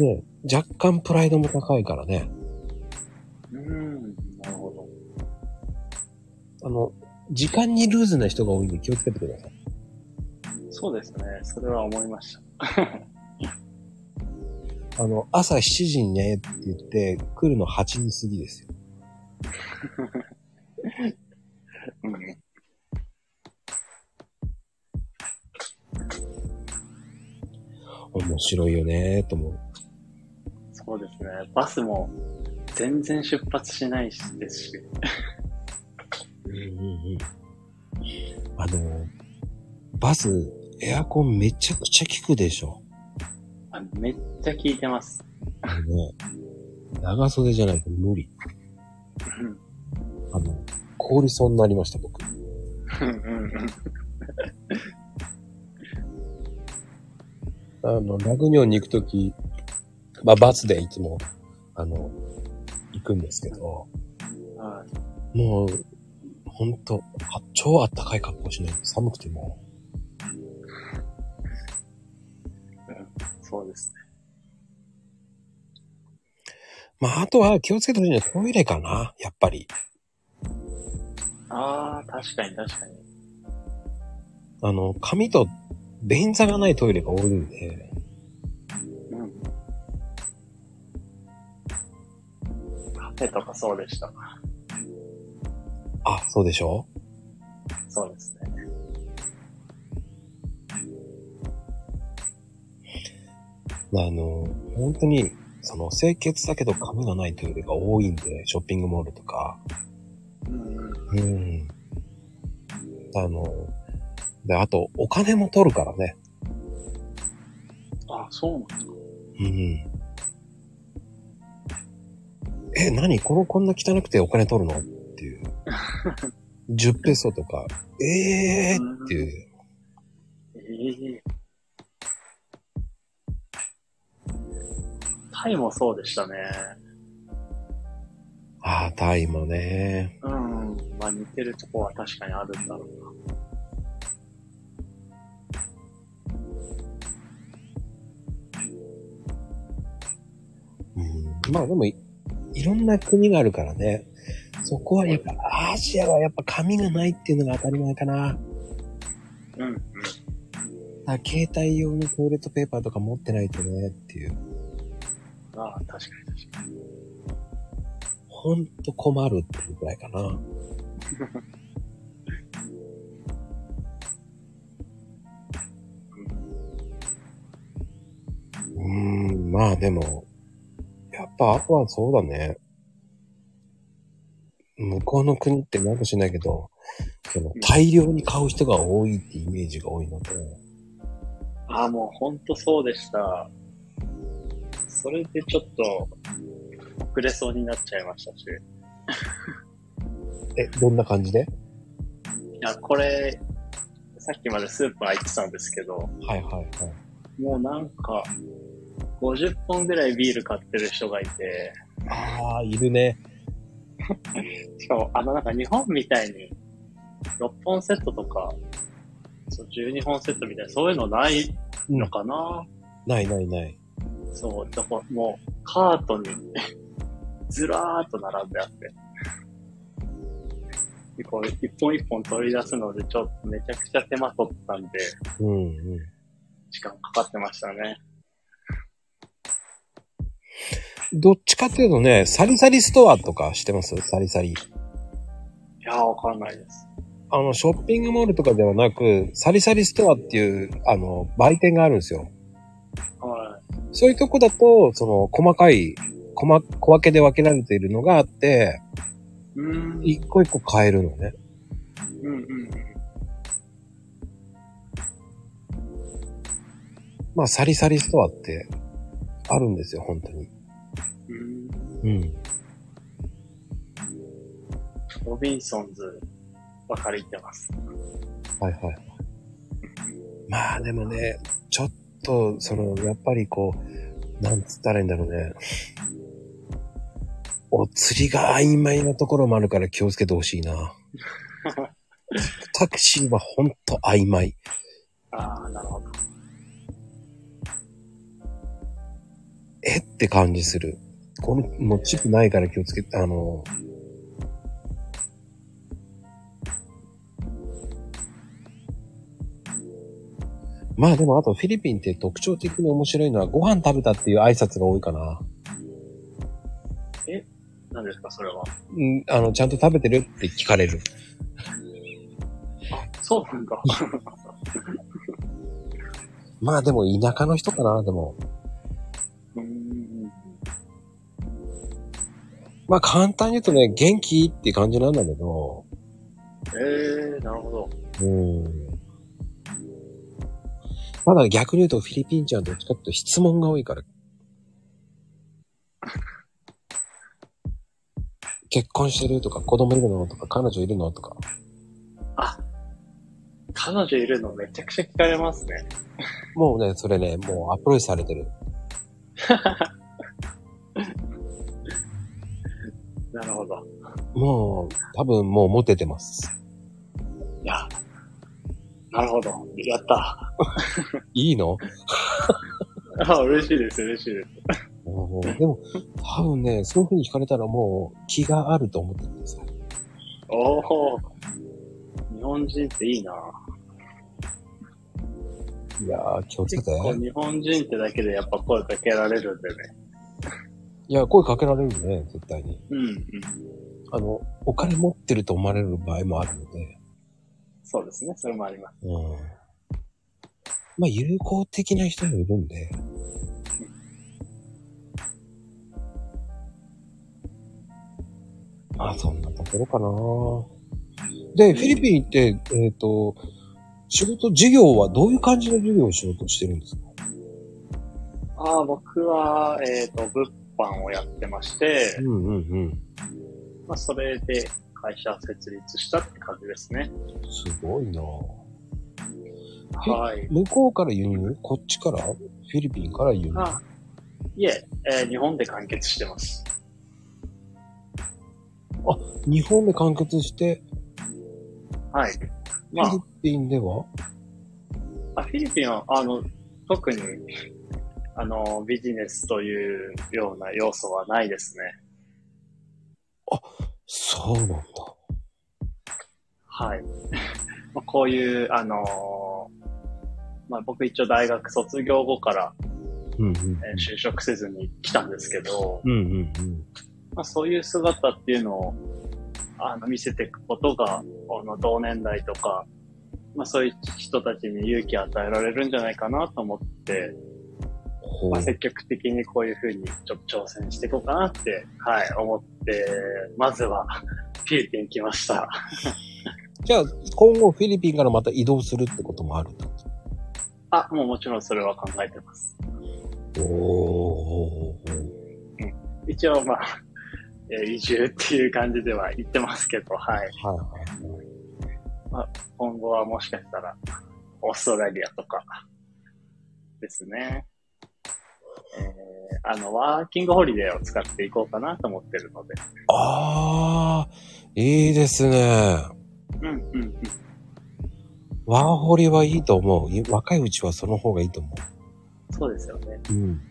ね、若干プライドも高いからね、うん。なるほど。あの、時間にルーズな人が多いんで気をつけてください。そうですね。それは思いました。あの、朝7時にねって言って、来るの8時過ぎですよ。うん。面白いよねと思う。そうですね。バスも全然出発しないしですし。うんうんうん。あの、バス、エアコンめちゃくちゃ効くでしょ。あめっちゃ聞いてます。あのね、長袖じゃないと無理。うんあの、凍りそうになりました、僕。うんうんあの、ラグニョンに行くとき、まあ、バスでいつも、あの、行くんですけど、うん。はい。もう、ほんと、あ超あったかい格好しないと寒くても、そうですね。まあ、あとは気をつけてほしいのはトイレかな、やっぱり。ああ、確かに確かに。あの、紙と便座がないトイレが多いんで、うん。カフェとかそうでした。あ、そうでしょ？そうですね。あの、本当に、その、清潔だけど紙がないトイレが多いんで、ショッピングモールとか。うんうん。うん。あの、で、あと、お金も取るからね。あ、そうなんですか。うん。え、何？このこんな汚くてお金取るの？っていう。10ペソとか、ええー、っていう。ええタイもそうでしたね。ああ、タイもね。うん。まあ似てるとこは確かにあるんだろうな。まあでもい、いろんな国があるからね。そこはやっぱ、アジアはやっぱ紙がないっていうのが当たり前かな。うんうん。あ携帯用のトイレットペーパーとか持ってないとねっていう。ああ、確かに確かに。ほんと困るっていうくらいかな。うーん、まあでも、やっぱあとはそうだね。向こうの国ってなんかしないけど、その大量に買う人が多いってイメージが多いので、ああ、もうほんとそうでした。それでちょっと遅れそうになっちゃいましたし。え、どんな感じで？いや、これ、さっきまでスーパー行ってたんですけど、はいはいはい。もうなんか、50本ぐらいビール買ってる人がいて、ああ、いるね。しかも、あのなんか日本みたいに、6本セットとか、そう12本セットみたいな、そういうのないのかな、ないないない。そう、だからもう、カートに ずらーっと並んであって。でこう一本一本取り出すので、ちょっとめちゃくちゃ手間取ったんで、うんうん。時間かかってましたね。どっちかっていうとね、サリサリストアとかしてます？サリサリ。いやー、わかんないです。あの、ショッピングモールとかではなく、サリサリストアっていう、あの、売店があるんですよ。はそういうとこだと、その、細かい、細、小分けで分けられているのがあって、い。うん。一個一個買えるのね。うんうんうん。まあ、サリサリストアって、あるんですよ、本当に。うんうん。ロビンソンズばかり行ってます。はいはいはい。まあでもね、ちょっと、その、やっぱりこう、なんつったらいいんだろうね。お釣りが曖昧なところもあるから気をつけてほしいな。タクシーはほんと曖昧。ああ、なるほど。えって感じする。この、もうチップないから気をつけて、あの、まあでもあとフィリピンって特徴的に面白いのはご飯食べたっていう挨拶が多いかな。何ですか、それは？うん、あの、ちゃんと食べてるって聞かれる。そうなんだ。まあでも田舎の人かな、でも。まあ簡単に言うとね、元気って感じなんだけど、ええー、なるほど。うん。ただ逆に言うとフィリピン人はどっちかって質問が多いから。結婚してるとか、子供いるのとか、彼女いるのとか。彼女いるのめちゃくちゃ聞かれますね。もうね、それね、もうアプローチされてる。なるほど。もう、多分もうモテてます。いや、なるほど。やった。いいの？あ嬉しいです、嬉しいです。もうでも、多分ね、そういう風に聞かれたらもう気があると思ってください。おお。日本人っていいな。いやー、気をつけて。結構日本人ってだけでやっぱ声かけられるんでね。いや、声かけられるね、絶対に。うんうん。あの、お金持ってると思われる場合もあるので、そうですね、それもあります。うん。まあ、友好的な人もいるんで、まあ、そんなところかな。で、フィリピンって、えっ、と、仕事、授業はどういう感じの授業を仕事してるんですか？ああ、僕は、えっ、と、物販をやってまして、うんうんうん。まあ、それで会社設立したって感じですね。すごいなえはい。向こうから輸入？こっちから？フィリピンから輸入？あいええー日本で完結してます。日本で完結して、はい。フまィリピンでは？あ、あフィリピンは、あの、特に、あの、ビジネスというような要素はないですね。そうなんだ。はい。まあこういう、あのーまあ、僕一応大学卒業後から、うんうんえー就職せずに来たんですけど、うんうんうん。まあ、そういう姿っていうのをあの見せていくことが、この同年代とか、まあ、そういう人たちに勇気を与えられるんじゃないかなと思って、まあ、積極的にこういうふうにちょっと挑戦していこうかなって、はい、思って、まずはフィリピン来ました。じゃあ、今後フィリピンからまた移動するってこともあるってこあ、もうもちろんそれは考えてます。とおー。一応まあ、えー移住っていう感じでは言ってますけど、はい。はいはい。今後はもしかしたら、オーストラリアとか、ですね。えー、あの、ワーキングホリデーを使っていこうかなと思ってるので。あー、いいですね。うん、うん、うん。ワーホリはいいと思う。い若いうちはその方がいいと思そうですよね。う。うん。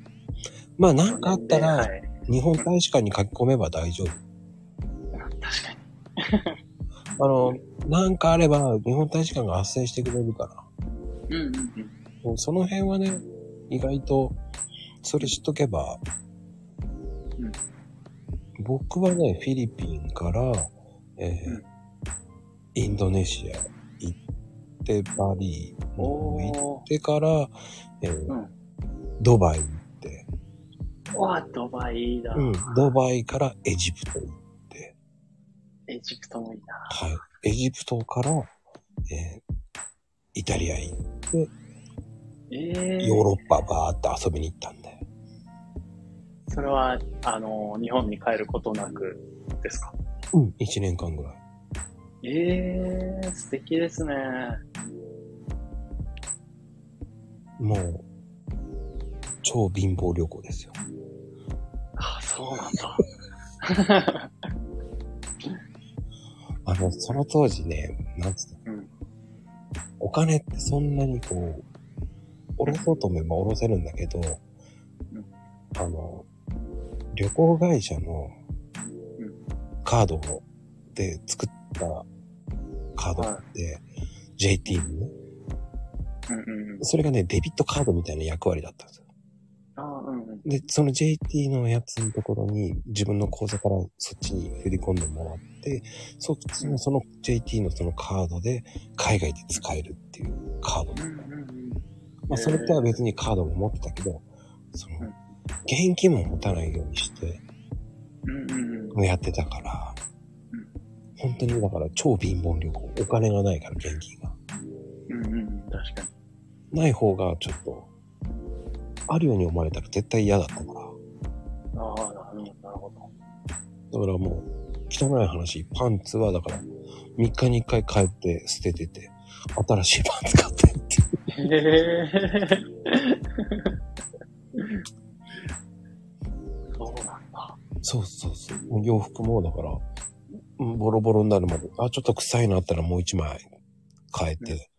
まあなんかあったら、はい。日本大使館に書き込めば大丈夫。確かに。あの、なんかあれば日本大使館が斡旋してくれるから。うん、うん、うん。その辺はね、意外と、それ知っとけば、うん僕はね、フィリピンから、えーうんインドネシア行って、バリーも行おってから、えーうんドバイ行って、ー。わあ、ドバイいいな。うん、ドバイからエジプト行って、エジプトもいいな。はい。エジプトから、えーイタリア行って、ええヨーロッパバーって遊びに行ったんで。それは、あの、日本に帰ることなくですか？うん。1年間ぐらい。ええ素敵ですね。もう、超貧乏旅行ですよ。あ、そうなんだ。あの、その当時ね、なんつった、うんお金ってそんなにこう、おろそうと思えばおろせるんだけど、うんあの、旅行会社のうんカードで作ったカードって、JT のね、うんうんうん。それがね、デビットカードみたいな役割だったんですよ。あうんうん。で、その JT のやつのところに自分の口座からそっちに振り込んでもらって、そっちのその JT のそのカードで海外で使えるっていうカード。うんうんうん。まあそれとは別にカードも持ってたけど、そのうん、現金も持たないようにして。やってたからうん、本当にだから超貧乏旅行。お金がないから現金が。うんうんうん。確かに。ない方がちょっと、あるように思われたら絶対嫌だったから。ああ、なるほど、なるほど。だからもう、汚い話、パンツはだから、3日に1回帰って捨ててて、新しいパンツ買って。へえ。そうなんだ。そうそうそう。洋服もだから、うんボロボロになるまで、あ、ちょっと臭いのあったらもう1枚変えて、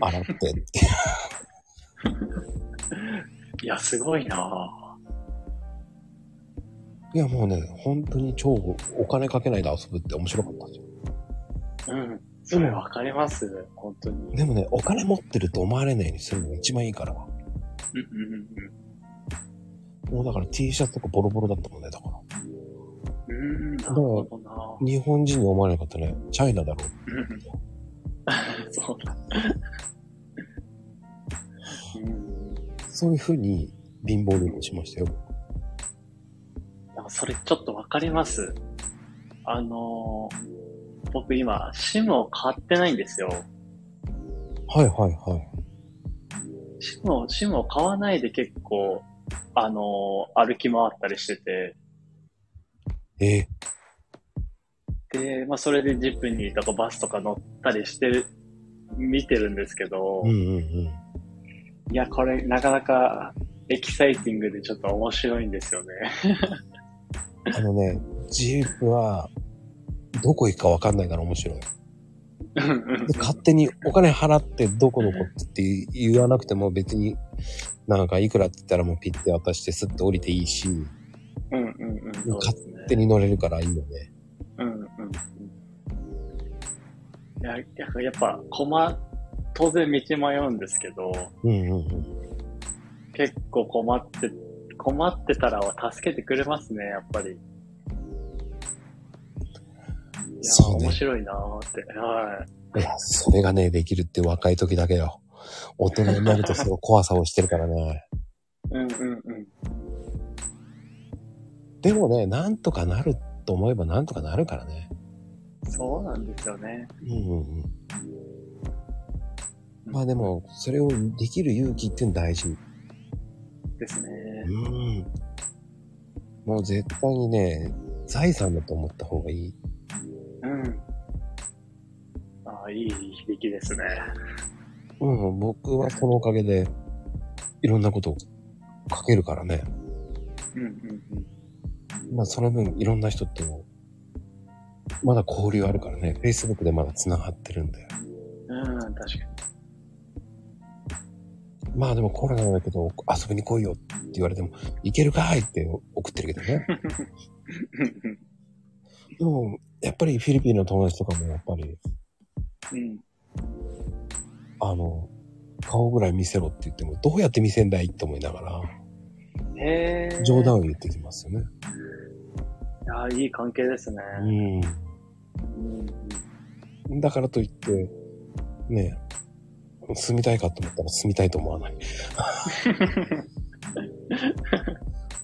洗ってって。いや、すごいないやもうね、本当に超お金かけないで遊ぶって面白かったんですよ。うん。それわかります。本当に。でもね、お金持ってると思われないようにするのが一番いいから。うんうんうんもうだから T シャツとかボロボロだったもんね、だから。うん。なるほどな日本人に思われなかったね、チャイナだろう。うんうん。そうだ。うん。そういう風に貧乏旅行しましたよ。でもそれちょっとわかります。あのー僕今、シムを買ってないんですよ。はいはいはい。シムを、シムを買わないで結構、あのー歩き回ったりしてて、えで、まあそれでジップニーとかバスとか乗ったりしてる、見てるんですけど、うんうんうん。いや、これなかなかエキサイティングでちょっと面白いんですよね。あのね、ジープは、どこ行くかわかんないから面白い。で勝手にお金払ってどこどこって言わなくても別に、なんかいくらって言ったらもうピッて渡してスッと降りていいし、うんうんうん。勝手に乗れるからいいよね。うんうんうん。いや、やっぱやっぱ、困、当然道迷うんですけど、うんうんうん。結構困って、困ってたら助けてくれますね、やっぱり。そうね面白いなーって。はいや、それがね、できるって若い時だけよ。大人になるとその怖さをしてるからね。い。うんうんうん。でもね、なんとかなると思えばなんとかなるからね。そうなんですよね。うんうんうん。まあでも、それをできる勇気って大事。ですね。うん。もう絶対にね、財産だと思った方がいい。うん。ああ、いい響きですね。うん、僕はそのおかげで、いろんなことを書けるからね。うんうんうん。まあその分、いろんな人と、まだ交流あるからね。Facebook でまだ繋がってるんだよ。うん、確かに。まあでもコロナだけど、遊びに来いよって言われても、行けるかいって送ってるけどね。でも、やっぱりフィリピンの友達とかもやっぱり、うん。あの、顔ぐらい見せろって言っても、どうやって見せんだいって思いながら、へえ。冗談を言ってきますよね。いや、いい関係ですね。うん。うんうんだからといって、ねえ、住みたいかと思ったら住みたいと思わない。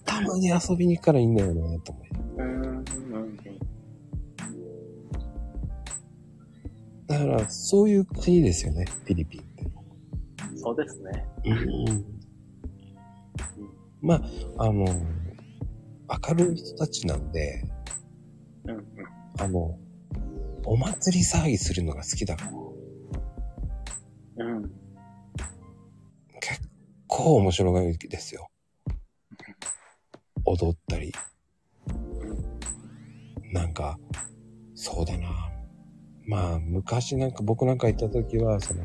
たまに遊びに行くからいいんだよね、と思う。うんうんだから、そういう国ですよね、フィリピンって。うん。そうですね。うん。まあ、あの、明るい人たちなんで、うんうん。あの、お祭り騒ぎするのが好きだから、うん。結構面白がりですよ。踊ったり。なんか、そうだな。まあ、昔なんか僕なんか行った時は、その、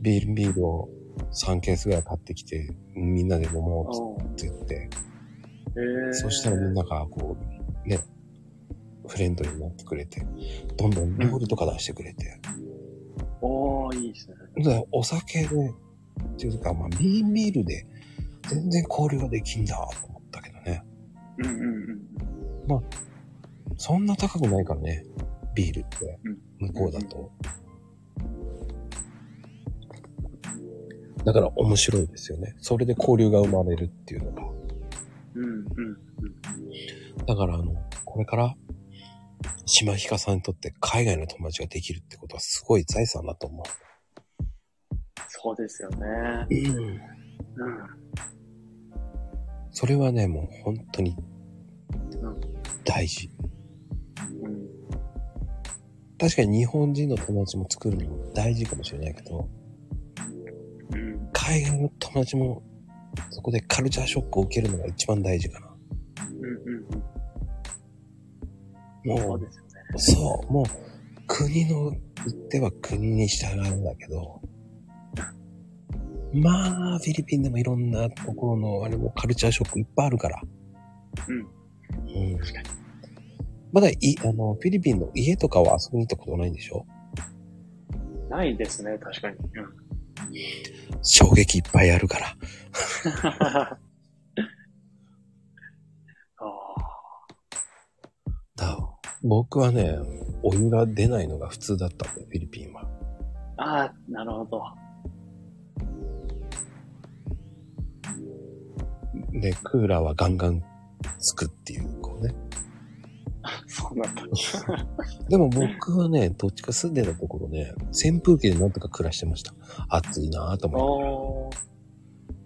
ビールビールを3ケースぐらい買ってきて、みんなで飲もおうって言って。そしたらみんながこう、ね、フレンドになってくれて、どんどん料理とか出してくれて、おー、いいですね。で、お酒で、っていうか、まあ、ビーンビールで全然交流ができんだと思ったけどね。うんうんうん。そんな高くないからね、ビールってうん、向こうだと。だから面白いですよね。それで交流が生まれるっていうのが。うんうんだからあの、これから、島ひかさんにとって海外の友達ができるってことはすごい財産だと思そうですよね。う。うん。うん。それはね、もう本当にうん大事。うん。確かに日本人の友達も作るのも大事かもしれないけど、うん。海外の友達もそこでカルチャーショックを受けるのが一番大事かな。うんうんうん。もう、そう。そう、もう国の言っては国に従うんだけど、まあ、フィリピンでもいろんなところのあれもカルチャーショックいっぱいあるから。うん。うん。確かに。まだい、あの、フィリピンの家とかは遊びに行ったことないんでしょ？ないですね、確かに。衝撃いっぱいあるから。だ僕はね、お湯が出ないのが普通だったんだよ、フィリピンは。あ。ああ、なるほど。で、クーラーはガンガンつくっていう、こなんだ。でも僕はね、どっちか住んでたところね、扇風機でなんとか暮らしてました。暑いなぁと思って。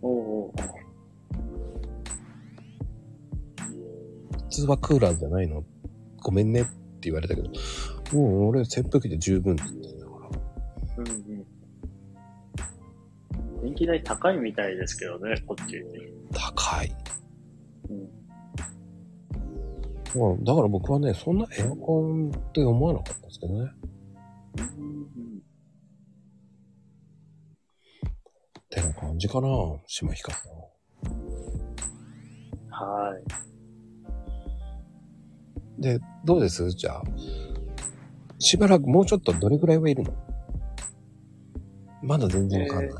おー。お普通はクーラーじゃないの？ごめんねって言われたけど、もう俺扇風機で十分って言ってんだから。うんうん。電気代高いみたいですけどね、こっち。高い。うん。うん、だから僕はね、そんなエアコンって思わなかったですけどね。うんってな感じかな、島ひかさん。はい。で、どうです？じゃあ。しばらくもうちょっとどれぐらいはいるの？まだ全然わかんない。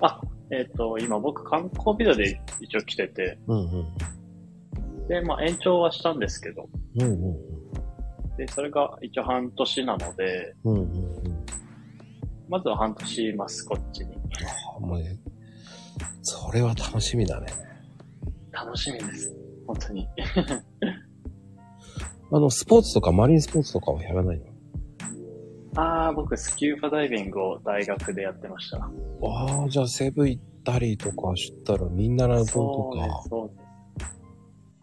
あ、えっ、と、今僕観光ビザで一応来てて、うんうんで、まあ延長はしたんですけど、うん。うんうんで、それが一応半年なので、うん。うんうんうん。まずは半年います、こっちに。あもうね、それは楽しみだね。楽しみです。本当に。あの、スポーツとかマリンスポーツとかはやらないの？ああ、僕スキューバダイビングを大学でやってました。ああ、じゃあセブ行ったりとかしたらみんなラブとそうですか、、そうです。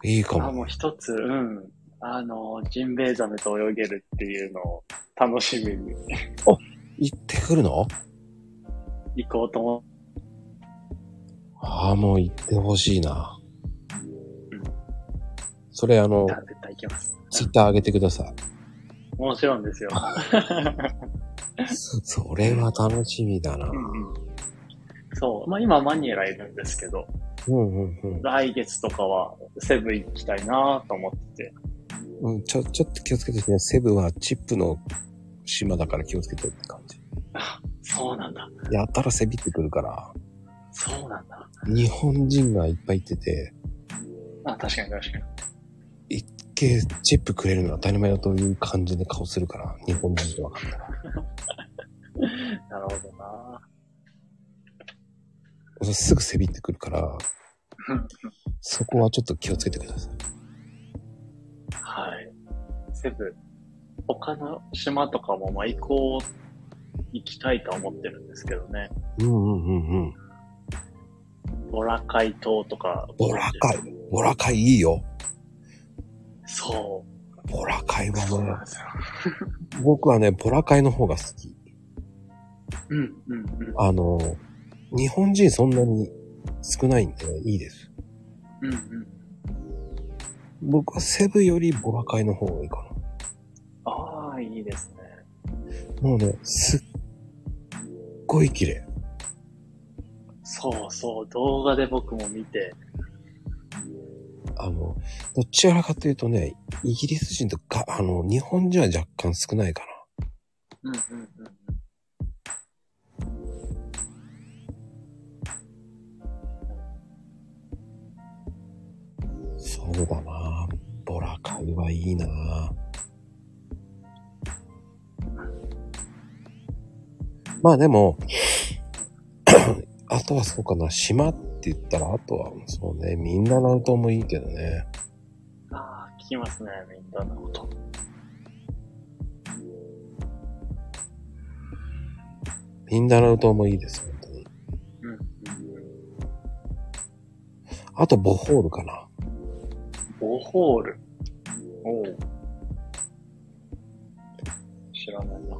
いいかあ、もうも。一つ、うん。あの、ジンベエザメと泳げるっていうのを楽しみに行ってくるの？行こうと思ああ、もう行ってほしいなうん。それあの絶対行きます。ツイッター上げてください。もちろんですよ。それは楽しみだな。うんうんそう。まあ今マニラいるんですけど、うんうんうん。来月とかはセブン行きたいなと思ってて。うん、ちょ、ちょっと気をつけてね。セブはチップの島だから気をつけてって感じ。そうなんだ。やったらせびってくるから、そうなんだ。日本人がいっぱいいてて、あ、確かに確かに。けチップくれるのは当たり前だという感じで顔するから、日本人で分かったら。なるほどな。すぐせびってくるから、そこはちょっと気をつけてください。はい。セブ、他の島とかもまあ行こう、行きたいとは思ってるんですけどね。うんうんうんうん。ボラカイ島とか。ボラカイ。ボラカイいいよ。そボラカイう。そうなんはね、ですよ。僕はね、ボラカイの方が好き。うん、うん、うん。あの、日本人そんなに少ないんでいいです。うん、うん。僕はセブよりボラカイの方がいいかああ、いいですね。な。もうね、すっごい綺麗。そうそう、動画で僕も見て、あの、どちらかというとね、イギリス人とか、あの、日本人は若干少ないかな。うん、うん、うん。そうだなボラカイはいいなまあでも、あとはそうかな、島って言ったら、あとはそうね、ミンダナオ島もいいけどね。ああ、聞きますね、みんなのこと。ミンダナオ島もいいです、本当に。うん、うん。あと、ボホールかな。ボホール。おう。知らないな。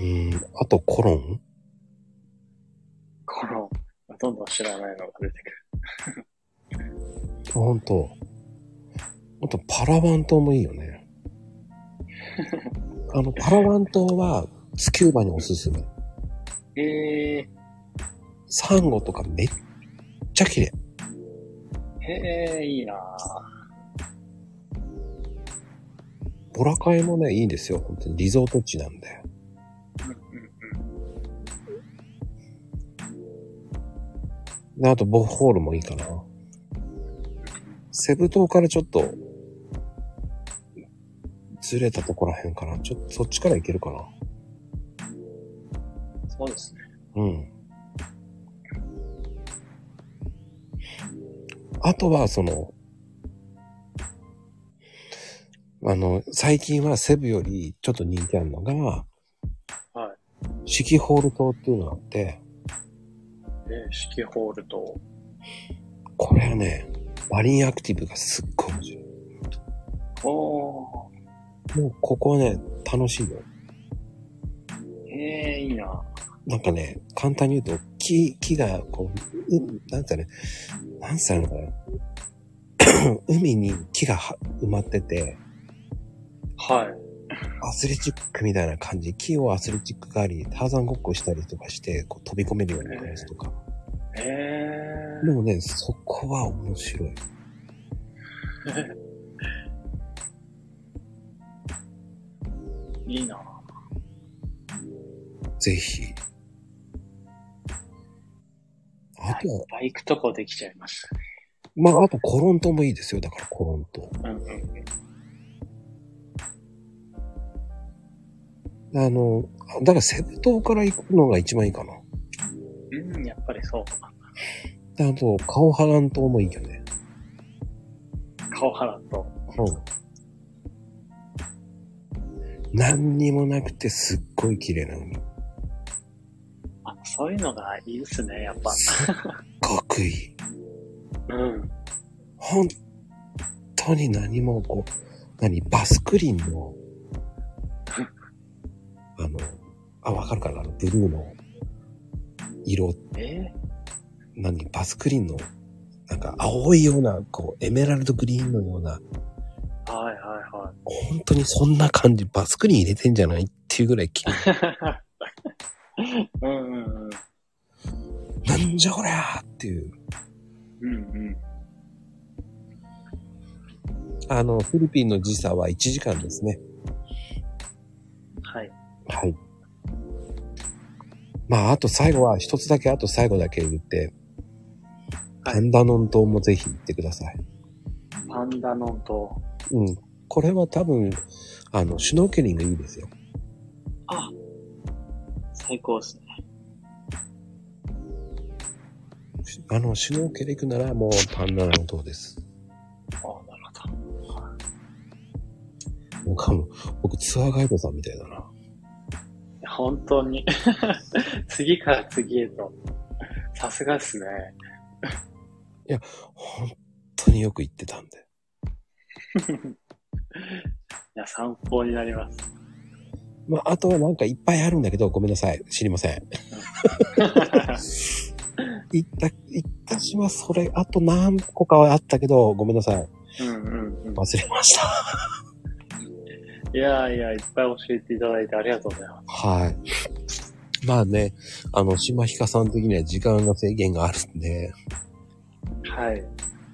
うん、あと、コロン？この、どんどん知らないのが出てくる。ほんと。あと、パラワン島もいいよね。あの、パラワン島は、スキューバにおすすめ。ええサンゴとかめっちゃ綺麗。ー、へえ、いいなボラカイもね、いいですよ。本当にリゾート地なんで。であと、ボホールもいいかな。セブ島からちょっと、ずれたとこらへんかな。ちょっと、そっちから行けるかな。うん。そうですね。うん。あとは、その、あの、最近はセブよりちょっと人気あるのが、はい。四季ホール島っていうのがあって、えー、四季ホールと、これはね、マリンアクティブがすっごい面白い。おー、もうここはね、楽しいよ。ええー、いいななんかね、簡単に言うと、木、木が、こう、うなんつうのね、なんつうのかな。海に木がは埋まってて、はい。アスレチックみたいな感じ、木をアスレチック代わりにターザンごっこしたりとかして、こう飛び込めるような感じとか。えでもね、そこは面白い。ー、いいなぜひ。あとは、バイクとこできちゃいましたね。まあ、あとコロン島もいいですよ。だからコロン島。うんうんうん。あの、だからセブ島から行くのが一番いいかな。うん、やっぱりそうあと、カオハラン島もいいよね。な。顔払うと。うん。何にもなくてすっごい綺麗な海。あ、そういうのがいいですね、やっぱ。すっごくいい。うん。本当に何もこう、何、バスクリーンの、あの、あ、わかるかな？あの、ブルーの色、え？何、バスクリーンの、なんか青いような、こう、エメラルドグリーンのような、ー、はいはいはい。本当にそんな感じ、バスクリーン入れてんじゃない？っていうぐらい綺麗。うんうんうん。なんじゃこりゃーっていう。うんうん。あの、フィリピンの時差は1時間ですね。はい。はい。まあ、あと最後は、一つだけ、あと最後だけ言って、パンダノン島もぜひ行ってください。パンダノンと、うん。これは多分、あの、シュノーケリングいいですよ。あ、最高ですね。あの、シュノーケリングならもうパンダノン島です。あなるほど。僕はもう、僕ツアーガイドさんみたいだな。本当に。次から次へと。さすがですね。本当によく行ってたんで。いや、参考になります。まあ、あとはなんかいっぱいあるんだけど、ごめんなさい。知りません。行った、行ったしはそれ、あと何個かはあったけど、ごめんなさい。うんうんうん。忘れました。いやいや、いっぱい教えていただいてありがとうございます。はい。まあね、あの、島ひかさん的には時間が制限があるんで、はい。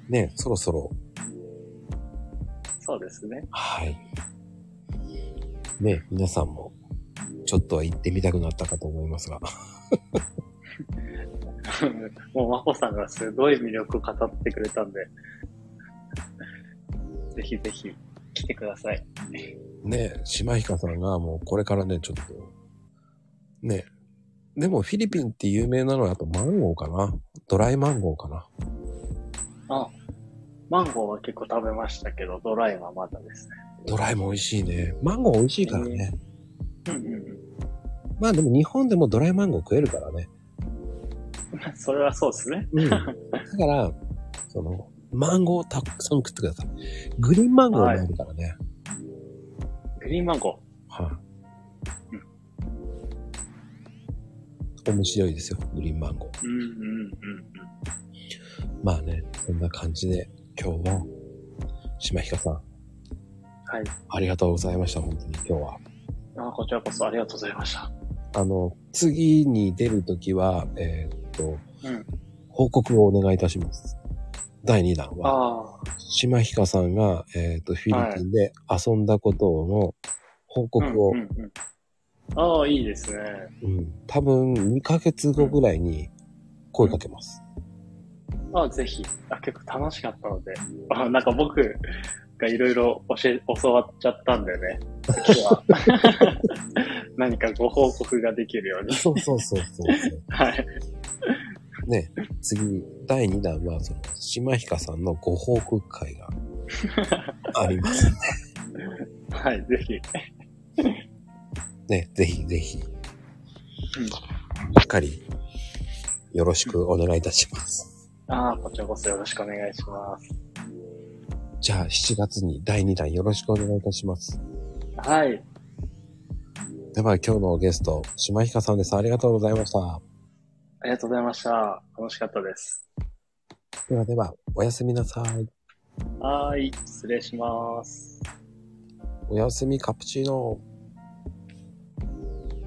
ね、そろそろ、そうですね。はい。ね、皆さんも、ちょっとは行ってみたくなったかと思いますが。もう、まこさんがすごい魅力を語ってくれたんで、ぜひぜひ来てください。ね、島ひかさんがもうこれからね、ちょっと、ね、でもフィリピンって有名なのはあとマンゴーかな。ドライマンゴーかな。あ、マンゴーは結構食べましたけど、ドライはまだですね。ドライも美味しいね。マンゴー美味しいからね。うんうんうん。まあでも日本でもドライマンゴー食えるからね。それはそうですね。うん。だから、その、マンゴーをたくさん食ってください。グリーンマンゴーもあるからね。グリーンマンゴはい、面白いですよ、グリーンマンゴー。ー。うんうんうんまあね、そんな感じで、今日は、島ひかさん、はい。ありがとうございました、本当に今日は。あこちらこそありがとうございました。あの、次に出るときは、えーっと、うん。報告をお願いいたします。第2弾は、島ひかさんが、えーっと、フィリピンで遊んだことの報告を、うんうんうん、ああ、いいですね。うん多分2ヶ月後ぐらいに声かけます。ああ、ぜひ。あ、結構楽しかったので。あなんか僕がいろいろ教え、教わっちゃったんでね。次は何かご報告ができるように。そうそうそうそう。はい。ね、次、第2弾は、その、島ひかさんのご報告会があります。はい、ぜひ。ね、ぜひぜひ、しうんっかり、よろしくお願いいたします。ああ、こちらこそよろしくお願いします。じゃあ、7月に第2弾よろしくお願いいたします。はい。では、今日のゲスト、島ひかさんです。ありがとうございました。ありがとうございました。楽しかったです。ではでは、おやすみなさい。はーい、失礼します。おやすみカプチーノ。